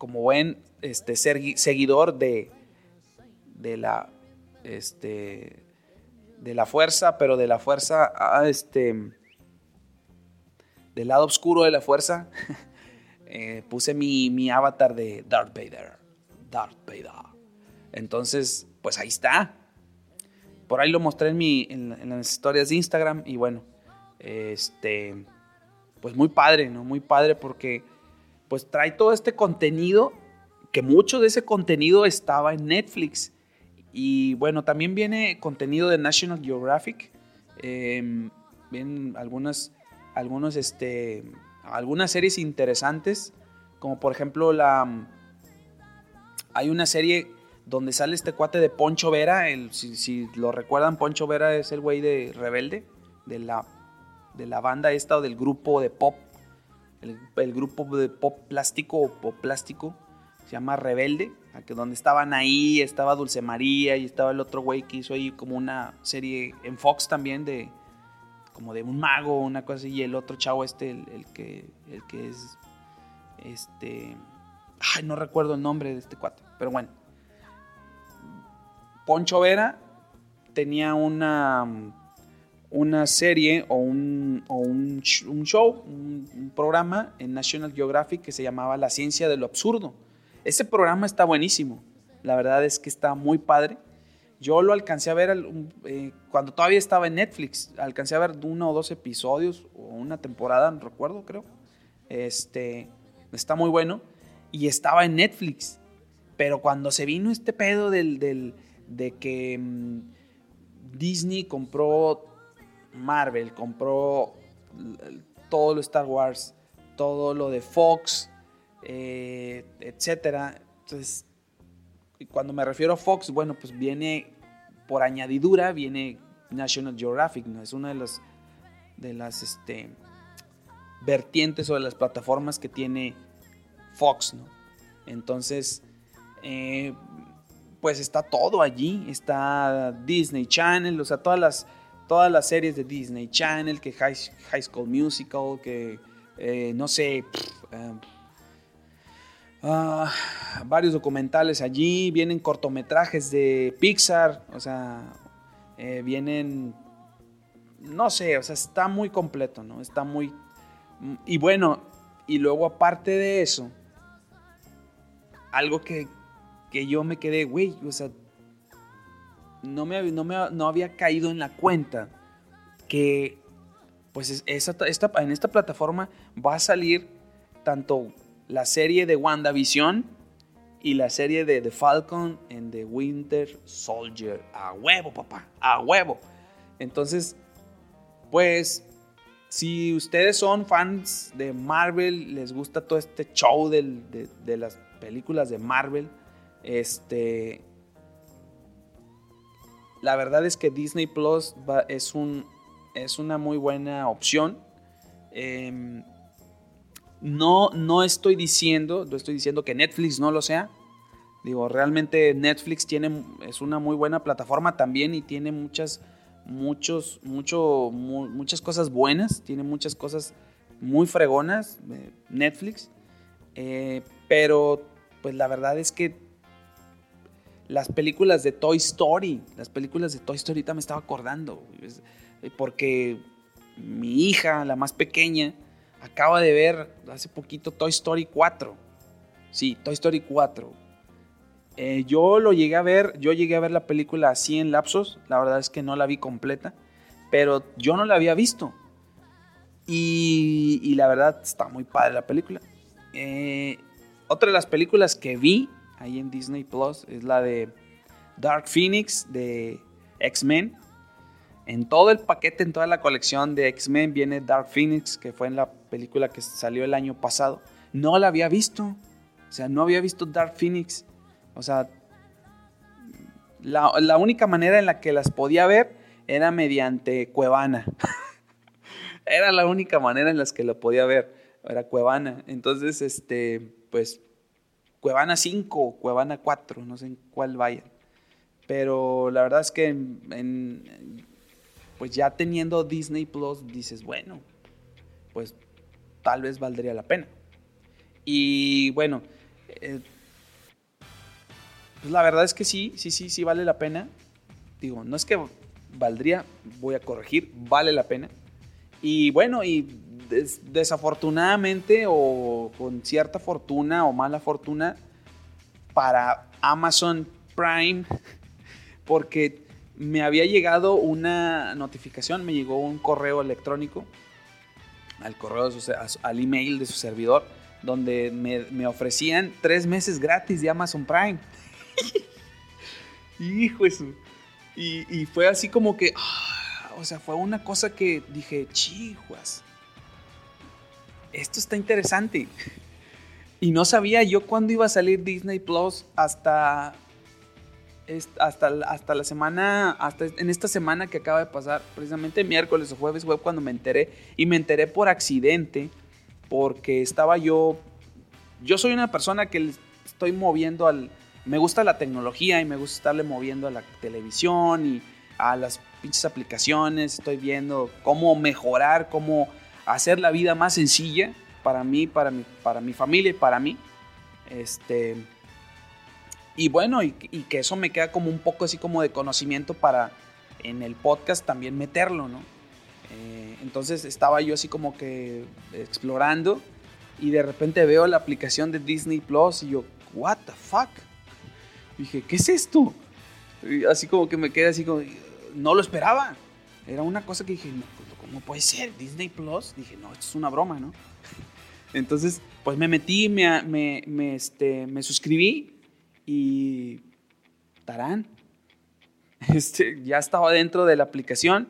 B: como buen este, seguidor de, de la este, de la fuerza, pero de la fuerza este del lado oscuro de la fuerza, eh, puse mi, mi, avatar de Darth Vader. Darth Vader. Entonces, pues ahí está. Por ahí lo mostré en, mi, en, las historias de Instagram y bueno, este, pues muy padre, ¿no? Muy padre porque pues trae todo este contenido, que mucho de ese contenido estaba en Netflix. Y bueno, también viene contenido de National Geographic. Em, vienen algunas, algunos, este, algunas series interesantes, como por ejemplo la... Hay una serie donde sale este cuate de Poncho Vera, el, si, lo recuerdan, Poncho Vera es el güey de Rebelde, de la, de la banda esta o del grupo de pop el, grupo de pop plástico o pop plástico, se llama Rebelde, que donde estaban ahí, estaba Dulce María y estaba el otro güey que hizo ahí como una serie en Fox también de como de un mago, una cosa así, y el otro chavo este, el, que, el que es, este, ay, no recuerdo el nombre de este cuate, pero bueno. Poncho Vera tenía una una serie o un, un, show, un, programa en National Geographic que se llamaba La ciencia de lo absurdo. Ese programa está buenísimo. La verdad es que está muy padre. Yo lo alcancé a ver eh, cuando todavía estaba en Netflix. Alcancé a ver uno o dos episodios o una temporada, no recuerdo, creo. Este, está muy bueno. Y estaba en Netflix. Pero cuando se vino este pedo del, del de que mm, Disney compró Marvel, compró todo lo Star Wars, todo lo de Fox, eh, etcétera. Entonces, cuando me refiero a Fox, bueno, pues viene por añadidura, viene National Geographic, ¿no? Es una de las, de las este, vertientes o de las plataformas que tiene Fox, ¿no? Entonces, eh, pues está todo allí, está Disney Channel, o sea, todas las todas las series de Disney Channel, que High, School Musical, que eh, no sé, eh, ah, varios documentales allí, vienen cortometrajes de Pixar, o sea, eh, vienen, no sé, o sea, está muy completo, ¿no? Está muy... Y bueno, y luego aparte de eso, algo que, que yo me quedé, güey, o sea, no, me, no, había caído en la cuenta que pues esta, en esta plataforma va a salir tanto la serie de WandaVision y la serie de The Falcon and the Winter Soldier. A huevo, papá, a huevo. Entonces, pues, si ustedes son fans de Marvel, les gusta todo este show de, de las películas de Marvel, este, la verdad es que Disney Plus es, un, es una muy buena opción. Em, no, no estoy diciendo, no estoy diciendo que Netflix no lo sea. Digo, realmente Netflix tiene, es una muy buena plataforma también y tiene muchas, muchos, mucho, muchas cosas buenas, tiene muchas cosas muy fregonas, eh, Netflix. Eh, pero, pues la verdad es que las películas de Toy Story, las películas de Toy Story, ahorita me estaba acordando, eh, porque mi hija, la más pequeña, acaba de ver hace poquito Toy Story 4. Sí, Toy Story 4. Eh, yo lo llegué a ver, yo llegué a ver la película así en lapsos, la verdad es que no la vi completa, pero yo no la había visto. Y, la verdad está muy padre la película. Eh, otra de las películas que vi ahí en Disney Plus es la de Dark Phoenix de X-Men. En todo el paquete, en toda la colección de X-Men viene Dark Phoenix, que fue en la película que salió el año pasado. No la había visto. O sea, no había visto Dark Phoenix. O sea, la, única manera en la que las podía ver era mediante Cuevana. era la única manera en la que lo podía ver. Era Cuevana. Entonces, este, pues, Cuevana 5 o Cuevana 4, no sé en cuál vaya. Pero la verdad es que pues ya teniendo Disney Plus, dices, bueno, pues tal vez valdría la pena. Y bueno, eh, pues la verdad es que sí, sí, sí, sí vale la pena. Digo, no es que valdría, voy a corregir, vale la pena. Y bueno, y desafortunadamente o con cierta fortuna o mala fortuna para Amazon Prime, porque me había llegado una notificación, me llegó un correo electrónico al correo, al email de su servidor, donde me, ofrecían tres meses gratis de Amazon Prime. Hijo eso. Y, fue así como que, ah, o sea, fue una cosa que dije, chihuas, esto está interesante. Y no sabía yo cuándo iba a salir Disney Plus hasta hasta, hasta la semana, hasta en esta semana que acaba de pasar, precisamente miércoles o jueves fue cuando me enteré. Y me enteré por accidente, porque estaba yo, yo soy una persona que estoy moviendo al, me gusta la tecnología y me gusta estarle moviendo a la televisión y a las pinches aplicaciones, estoy viendo cómo mejorar, cómo hacer la vida más sencilla para mí, para mi, para mi familia y para mí. Este, y bueno, y, que eso me queda como un poco así como de conocimiento para en el podcast también meterlo, ¿no? Eh, entonces estaba yo así como que explorando y de repente veo la aplicación de Disney Plus y yo, what the fuck? dije, ¿qué es esto? así como que me quedé así como, no lo esperaba. Era una cosa que dije, no, pues, ¿cómo puede ser? Disney Plus. Dije, no, esto es una broma, ¿no? Entonces, pues me metí, me, me, me, este, me suscribí y tarán, este, ya estaba dentro de la aplicación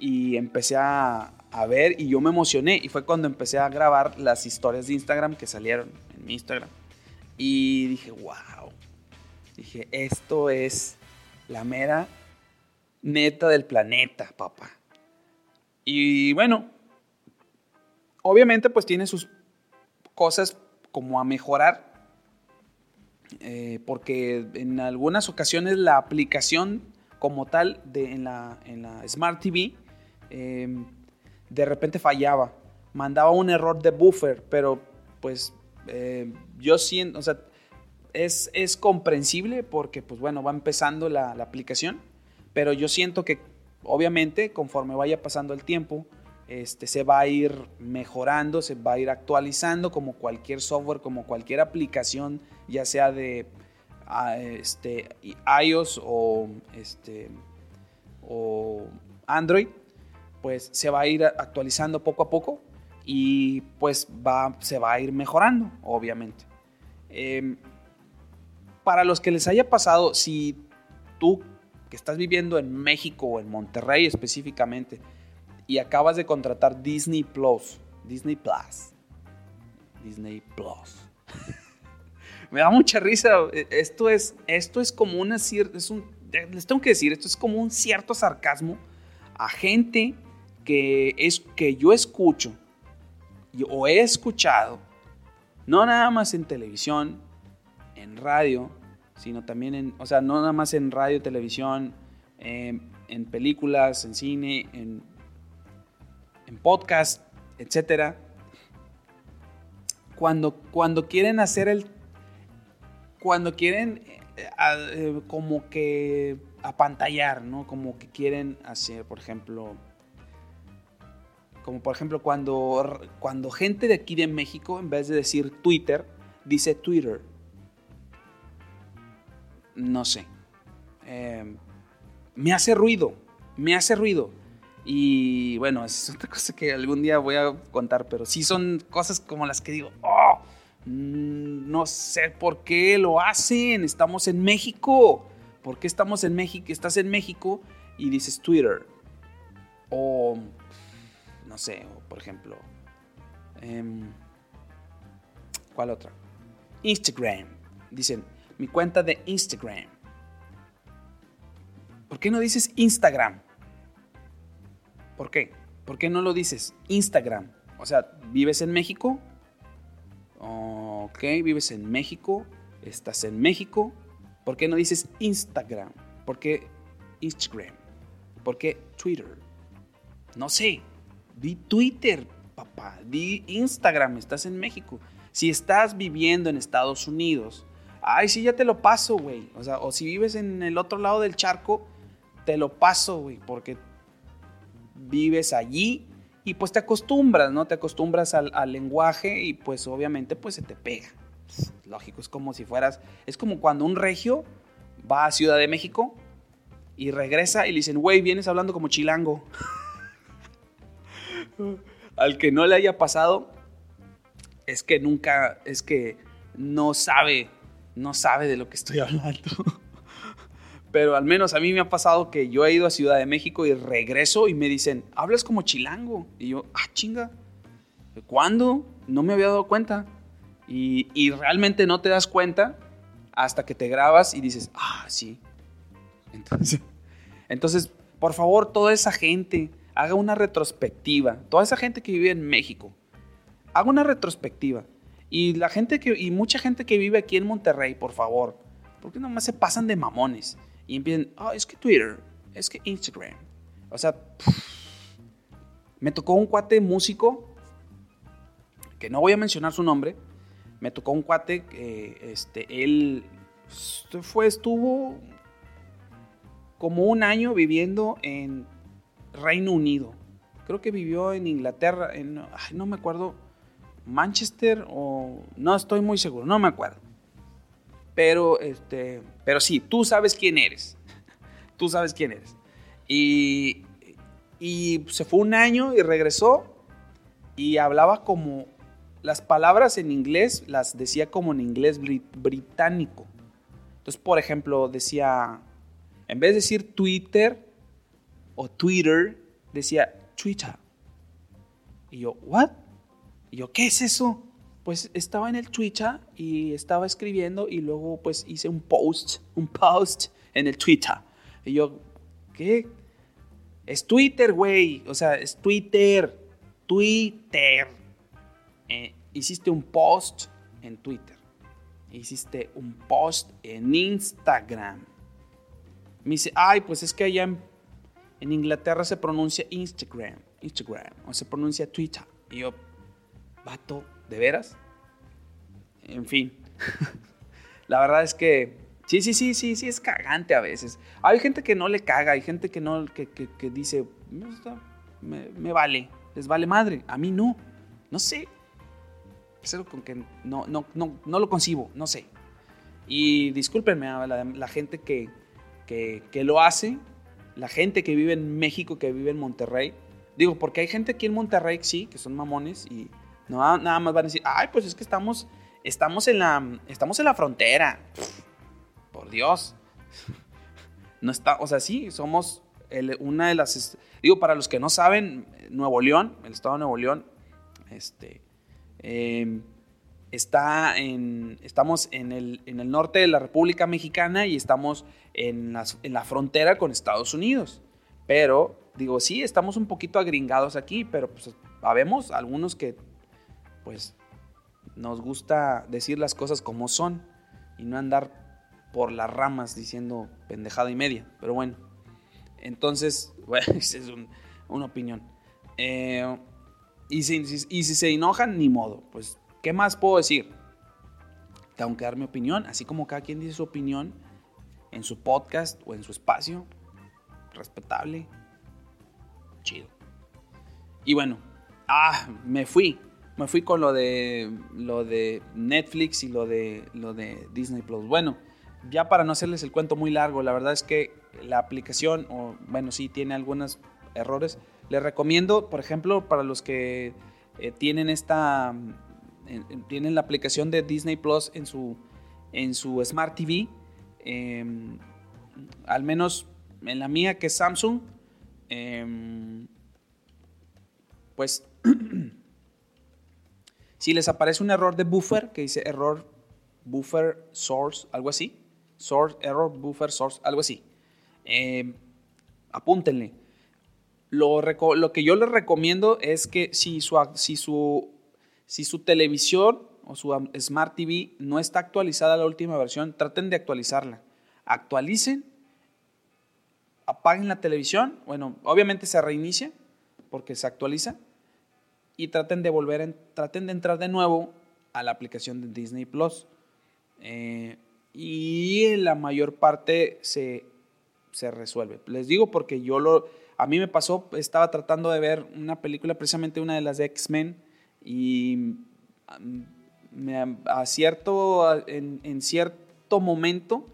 B: y empecé a, a, ver y yo me emocioné y fue cuando empecé a grabar las historias de Instagram que salieron en mi Instagram. Y dije, wow, dije, esto es la mera neta del planeta, papá. Y bueno, obviamente pues tiene sus cosas como a mejorar, eh, porque en algunas ocasiones la aplicación como tal de, en, la, Smart TV em, de repente fallaba, mandaba un error de buffer, pero pues eh, yo siento, o sea, es, es, comprensible porque pues bueno, va empezando la, aplicación, pero yo siento que obviamente conforme vaya pasando el tiempo, este, se va a ir mejorando, se va a ir actualizando como cualquier software, como cualquier aplicación, ya sea de este, iOS o, este, o Android, pues se va a ir actualizando poco a poco y pues va, se va a ir mejorando, obviamente. Em, para los que les haya pasado, si tú que estás viviendo en México o en Monterrey específicamente, y acabas de contratar Disney Plus, Disney Plus, Disney Plus. Me da mucha risa. Esto es, esto es como una es un, les tengo que decir, esto es como un cierto sarcasmo a gente que es que yo escucho o he escuchado, no nada más en televisión, en radio, sino también en, o sea, no nada más en radio, televisión, em, en películas, en cine, en, en podcast, etcétera. Cuando, cuando quieren hacer el, cuando quieren eh, eh, como que apantallar, ¿no? Como que quieren hacer, por ejemplo, como por ejemplo cuando, cuando gente de aquí de México, en vez de decir Twitter, dice Twitter. No sé. Em, me hace ruido, me hace ruido. Y bueno, es otra cosa que algún día voy a contar, pero sí son cosas como las que digo, oh, mm, no sé por qué lo hacen, estamos en México. ¿Por qué estamos en México? Estás en México y dices Twitter. O no sé, o por ejemplo, em, ¿cuál otra? Instagram. Dicen, mi cuenta de Instagram. ¿Por qué no dices Instagram? ¿Por qué? ¿Por qué no lo dices Instagram? O sea, ¿vives en México? Ok, vives en México, estás en México. ¿Por qué no dices Instagram? ¿Por qué Instagram? ¿Por qué Twitter? No sé. Di Twitter, papá. Di Instagram, estás en México. Si estás viviendo en Estados Unidos, ay, sí, ya te lo paso, güey. O sea, o si vives en el otro lado del charco, te lo paso, güey, porque vives allí y pues te acostumbras, ¿no? Te acostumbras al, lenguaje y pues obviamente pues se te pega. Lógico, es como si fueras, es como cuando un regio va a Ciudad de México y regresa y le dicen, güey, vienes hablando como chilango. Al que no le haya pasado, es que nunca, es que no sabe, no sabe de lo que estoy hablando. Pero al menos a mí me ha pasado que yo he ido a Ciudad de México y regreso y me dicen, hablas como chilango. Y yo, ah, chinga, ¿cuándo? No me había dado cuenta. Y, y realmente no te das cuenta hasta que te grabas y dices, ah, sí. Entonces, entonces, por favor, toda esa gente, haga una retrospectiva. Toda esa gente que vive en México, haga una retrospectiva. Y la gente que, y mucha gente que vive aquí en Monterrey, por favor, porque nomás se pasan de mamones y empiezan, oh, es que Twitter, es que Instagram. O sea, me tocó un cuate músico, que no voy a mencionar su nombre, me tocó un cuate que, este, él fue, estuvo como un año viviendo en Reino Unido. Creo que vivió en Inglaterra, en, no me acuerdo, Manchester o no estoy muy seguro, no me acuerdo. Pero, este, pero sí, tú sabes quién eres. tú sabes quién eres. Y, y se fue un año y regresó y hablaba como las palabras en inglés las decía como en inglés británico. Entonces, por ejemplo, decía, en vez de decir Twitter, o Twitter, decía Twitter. Y yo, ¿what? Y yo, ¿qué es eso? Pues estaba en el Twitter y estaba escribiendo y luego pues hice un post, un post en el Twitter. Y yo, ¿qué? Es Twitter, güey. O sea, es Twitter. Twitter. Eh, hiciste un post en Twitter. Hiciste un post en Instagram. Me dice, ay, pues es que allá en en Inglaterra se pronuncia Instagram, Instagram, o se pronuncia Twitter. Y yo, vato, ¿de veras? En fin. La verdad es que sí, sí, sí, sí, sí, es cagante a veces. Hay gente que no le caga, hay gente que no, que, dice, me, vale, les vale madre. A mí no, no sé. Es con que no, no, no, no lo concibo, no sé. Y discúlpenme a la, gente que, que, que lo hace, la gente que vive en México, que vive en Monterrey. Digo, porque hay gente aquí en Monterrey, sí, que son mamones y no, nada más van a decir, ay, pues es que estamos, estamos, en, la, estamos en la frontera. por Dios. No está, o sea, sí, somos una de las, digo, para los que no saben, Nuevo León, el estado de Nuevo León, este, em, está en, estamos en el, en el norte de la República Mexicana y estamos en la, frontera con Estados Unidos. Pero, digo, sí, estamos un poquito agringados aquí, pero pues sabemos algunos que pues nos gusta decir las cosas como son y no andar por las ramas diciendo pendejada y media. Pero bueno, entonces, bueno, esa es una opinión. Eh, y, si, y si se enojan, ni modo. Pues, ¿qué más puedo decir? Tengo que dar mi opinión, así como cada quien dice su opinión en su podcast o en su espacio. Respetable. Chido. Y bueno, ah, me fui me fui con lo de lo de Netflix y lo de lo de Disney Plus. Bueno, ya para no hacerles el cuento muy largo, la verdad es que la aplicación, o bueno, sí tiene algunos errores. Les recomiendo, por ejemplo, para los que eh, tienen esta tienen la aplicación de Disney Plus en su en su Smart TV, em, al menos en la mía que es Samsung, em, pues Si les aparece un error de buffer que dice error buffer source, algo así, source, error buffer source, algo así, eh, apúntenle. Lo, lo, que yo les recomiendo es que si su, si su, si su televisión o su Smart TV no está actualizada a la última versión, traten de actualizarla. Actualicen, apaguen la televisión, bueno, obviamente se reinicia porque se actualiza y traten de volver, traten de entrar de nuevo a la aplicación de Disney Plus. Eh, y la mayor parte se, se resuelve. Les digo porque yo lo, a mí me pasó, estaba tratando de ver una película, precisamente una de las de X-Men, y me acierto, en, en cierto momento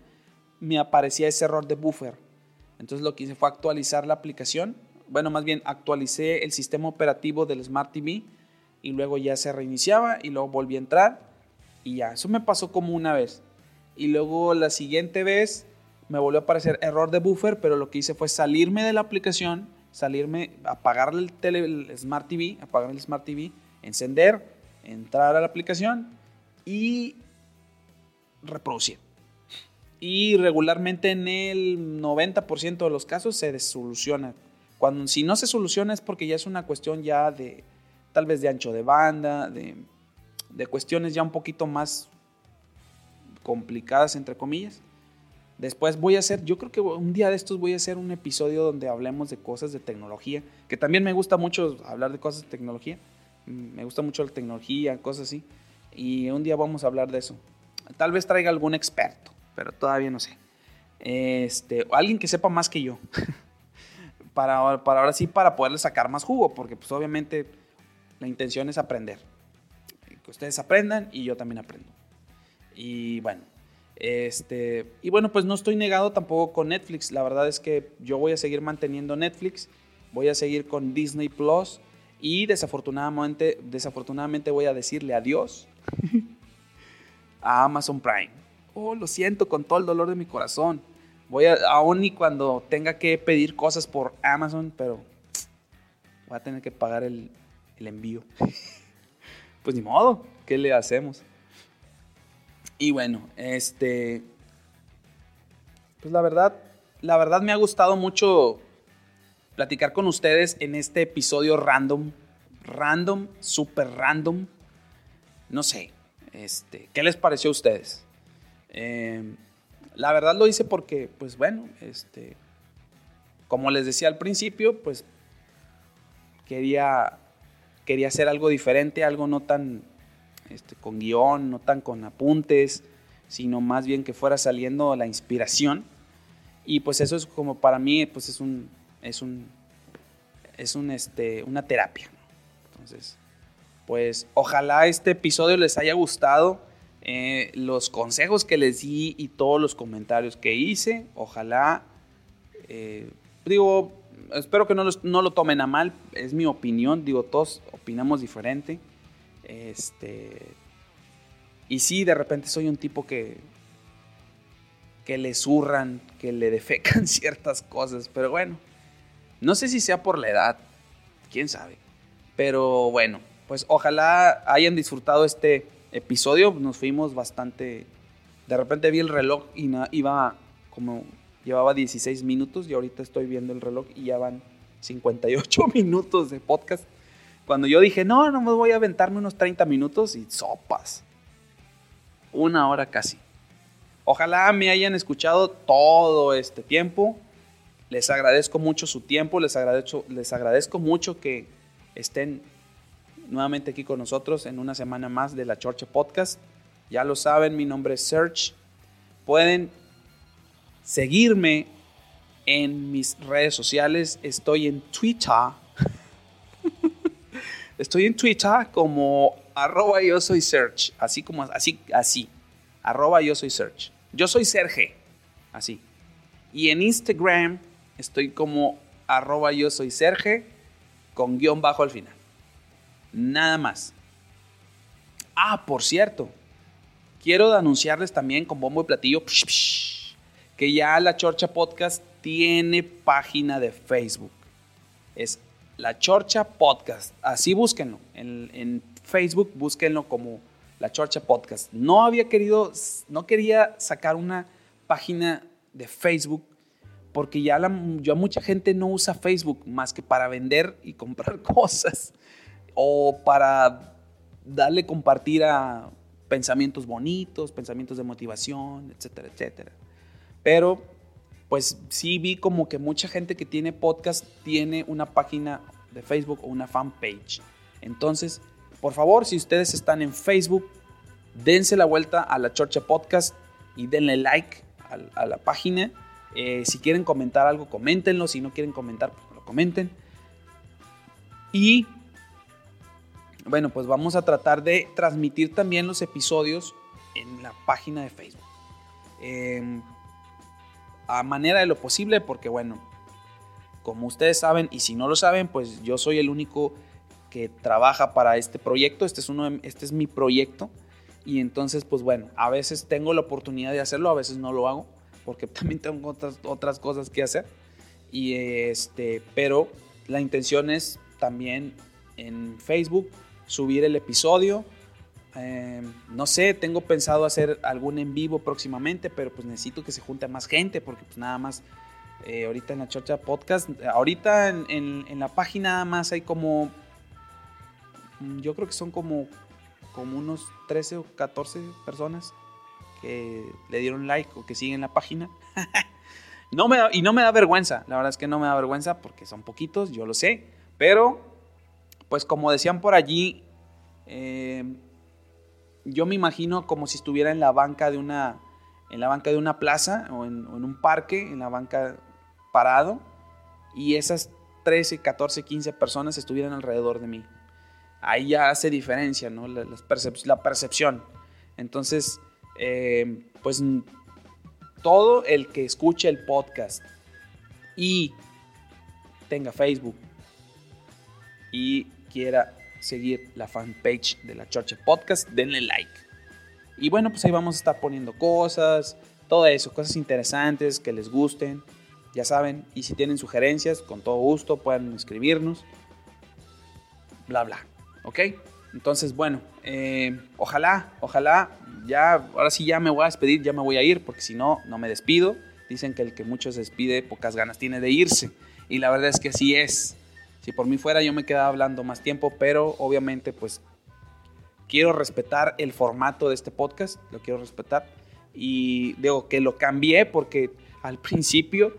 B: me aparecía ese error de buffer. Entonces lo que hice fue actualizar la aplicación bueno, más bien actualicé el sistema operativo del Smart TV y luego ya se reiniciaba y luego volví a entrar y ya, eso me pasó como una vez. Y luego la siguiente vez me volvió a aparecer error de buffer, pero lo que hice fue salirme de la aplicación, salirme, apagar el, el Smart TV, apagar el Smart TV, encender, entrar a la aplicación y reproducir. Y regularmente en el 90% de los casos se soluciona cuando, si no se soluciona es porque ya es una cuestión ya de, tal vez de ancho de banda, de, cuestiones ya un poquito más complicadas, entre comillas. Después voy a hacer, yo creo que un día de estos voy a hacer un episodio donde hablemos de cosas de tecnología, que también me gusta mucho hablar de cosas de tecnología. Me gusta mucho la tecnología, cosas así. Y un día vamos a hablar de eso. Tal vez traiga algún experto, pero todavía no sé. Este, alguien que sepa más que yo. para, ahora sí, para poderle sacar más jugo, porque pues obviamente la intención es aprender. Que ustedes aprendan y yo también aprendo. Y bueno, este, y bueno, pues no estoy negado tampoco con Netflix. La verdad es que yo voy a seguir manteniendo Netflix, voy a seguir con Disney Plus y desafortunadamente, desafortunadamente voy a decirle adiós a Amazon Prime. Oh, lo siento con todo el dolor de mi corazón. Voy a, aún y cuando tenga que pedir cosas por Amazon, pero voy a tener que pagar el, envío. pues ni modo, ¿qué le hacemos? Y bueno, este. Pues la verdad, la verdad me ha gustado mucho platicar con ustedes en este episodio random. Random, super random. No sé. Este, ¿Qué les pareció a ustedes? Eh, la verdad lo hice porque, pues bueno, este, como les decía al principio, pues quería, quería hacer algo diferente, algo no tan este, con guion, no tan con apuntes, sino más bien que fuera saliendo la inspiración. Y pues eso es como para mí, pues es un, es un, es un, este, una terapia. Entonces, pues ojalá este episodio les haya gustado. Eh, los consejos que les di y todos los comentarios que hice. Ojalá, eh, digo, espero que no, no, lo tomen a mal, es mi opinión, digo, todos opinamos diferente. Este, y sí, de repente soy un tipo que, que le zurran, que le defecan ciertas cosas, pero bueno, no sé si sea por la edad, quién sabe. Pero bueno, pues ojalá hayan disfrutado este episodio nos fuimos bastante... De repente vi el reloj y iba como... Llevaba 16 minutos y ahorita estoy viendo el reloj y ya van 58 minutos de podcast. Cuando yo dije, no, no me voy a aventarme unos 30 minutos y sopas. Una hora casi. Ojalá me hayan escuchado todo este tiempo. Les agradezco mucho su tiempo, les agradezco, les agradezco mucho que estén nuevamente aquí con nosotros en una semana más de la Chorcha Podcast. Ya lo saben, mi nombre es Serge. Pueden seguirme en mis redes sociales. Estoy en Twitter Estoy en Twitter como arroba yo soy search, así como así, así, arroba yo soy search. Yo soy Serge, así. Y en Instagram estoy como arroba yo soy Serge con guion bajo al final. Nada más. Ah, por cierto, quiero anunciarles también con bombo y platillo que ya la Chorcha Podcast tiene página de Facebook. Es la Chorcha Podcast. Así búsquenlo. En, Facebook búsquenlo como La Chorcha Podcast. No había querido, no quería sacar una página de Facebook porque ya, la, ya mucha gente no usa Facebook más que para vender y comprar cosas o para darle compartir a pensamientos bonitos, pensamientos de motivación, etcétera, etcétera. Pero pues sí vi como que mucha gente que tiene podcast tiene una página de Facebook o una fanpage. Entonces, por favor, si ustedes están en Facebook, dense la vuelta a la Chorcha Podcast y denle like a, la página. Eh, si quieren comentar algo, coméntenlo. Si no quieren comentar, pues lo comenten. Y bueno, pues vamos a tratar de transmitir también los episodios en la página de Facebook. Em, a manera de lo posible, porque bueno, como ustedes saben, y si no lo saben, pues yo soy el único que trabaja para este proyecto. Este es, uno este es mi proyecto. Y entonces, pues bueno, a veces tengo la oportunidad de hacerlo, a veces no lo hago, porque también tengo otras, otras cosas que hacer. Y este, pero la intención es también en Facebook subir el episodio. Em, no sé, tengo pensado hacer algún en vivo próximamente, pero pues necesito que se junte más gente porque pues nada más eh, ahorita en la Chorcha Podcast. Ahorita en, la página nada más hay como, mm, yo creo que son como, como unos 13 o 14 personas que le dieron like o que siguen la página. no me y no me da vergüenza, la verdad es que no me da vergüenza porque son poquitos, yo lo sé, pero pues como decían por allí, eh, yo me imagino como si estuviera en la banca de una, en la banca de una plaza o en, un parque, en la banca parado y esas 13, 14, 15 personas estuvieran alrededor de mí. Ahí ya hace diferencia, ¿no? La, la percepción. Entonces, eh, pues todo el que escuche el podcast y tenga Facebook y quiera seguir la fanpage de la Church Podcast, denle like. Y bueno, pues ahí vamos a estar poniendo cosas, todo eso, cosas interesantes que les gusten ya saben, y si tienen sugerencias, con todo gusto pueden escribirnos, bla, bla, ¿ok? Entonces, bueno, eh, ojalá, ojalá, ya, ahora sí ya me voy a despedir, ya me voy a ir, porque si no, no me despido. Dicen que el que mucho se despide, pocas ganas tiene de irse. Y la verdad es que así es. Si por mí fuera, yo me quedaba hablando más tiempo, pero obviamente, pues, quiero respetar el formato de este podcast, lo quiero respetar. Y digo que lo cambié porque al principio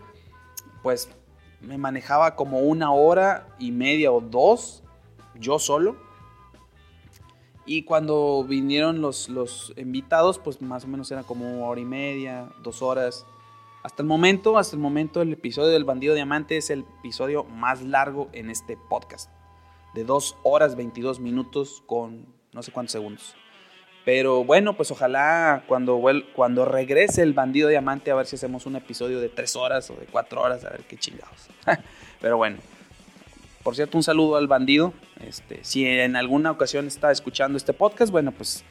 B: pues me manejaba como una hora y media o dos, yo solo. Y cuando vinieron los, los invitados, pues más o menos era como una hora y media, dos horas. Hasta el momento, hasta el momento, el episodio del Bandido Diamante es el episodio más largo en este podcast. De dos horas 22 minutos con no sé cuántos segundos. Pero bueno, pues ojalá cuando, cuando regrese el bandido diamante a ver si hacemos un episodio de tres horas o de cuatro horas, a ver qué chingados. Pero bueno, por cierto, un saludo al bandido. Este, si en alguna ocasión está escuchando este podcast, bueno, pues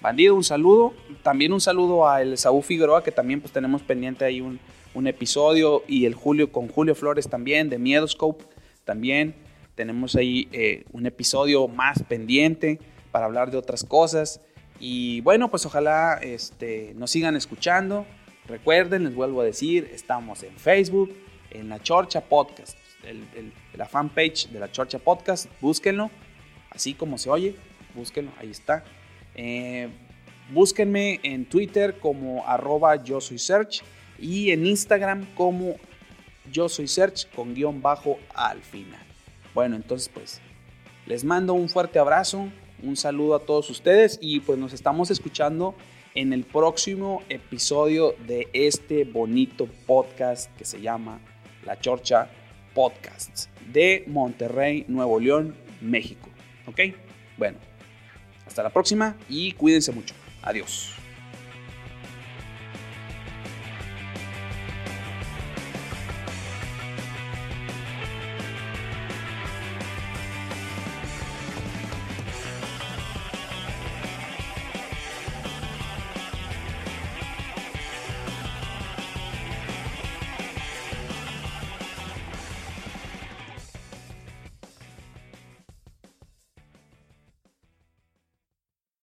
B: bandido, un saludo. También un saludo a el Saúl Figueroa, que también pues tenemos pendiente ahí un, un episodio. Y el Julio con Julio Flores también, de Miedoscope. También tenemos ahí eh, un episodio más pendiente para hablar de otras cosas. Y bueno, pues ojalá este, nos sigan escuchando. Recuerden, les vuelvo a decir, estamos en Facebook, en la Chorcha Podcast, la fanpage de la Chorcha Podcast, búsquenlo así como se oye, búsquenlo, ahí está. Eh, búsquenme en Twitter como arroba yo soy search y en Instagram como yo soy search con guion bajo al final. Bueno, entonces pues les mando un fuerte abrazo, un saludo a todos ustedes y pues nos estamos escuchando en el próximo episodio de este bonito podcast que se llama La Chorcha Podcast de Monterrey, Nuevo León, México. ¿Ok? Bueno, hasta la próxima y cuídense mucho. Adiós.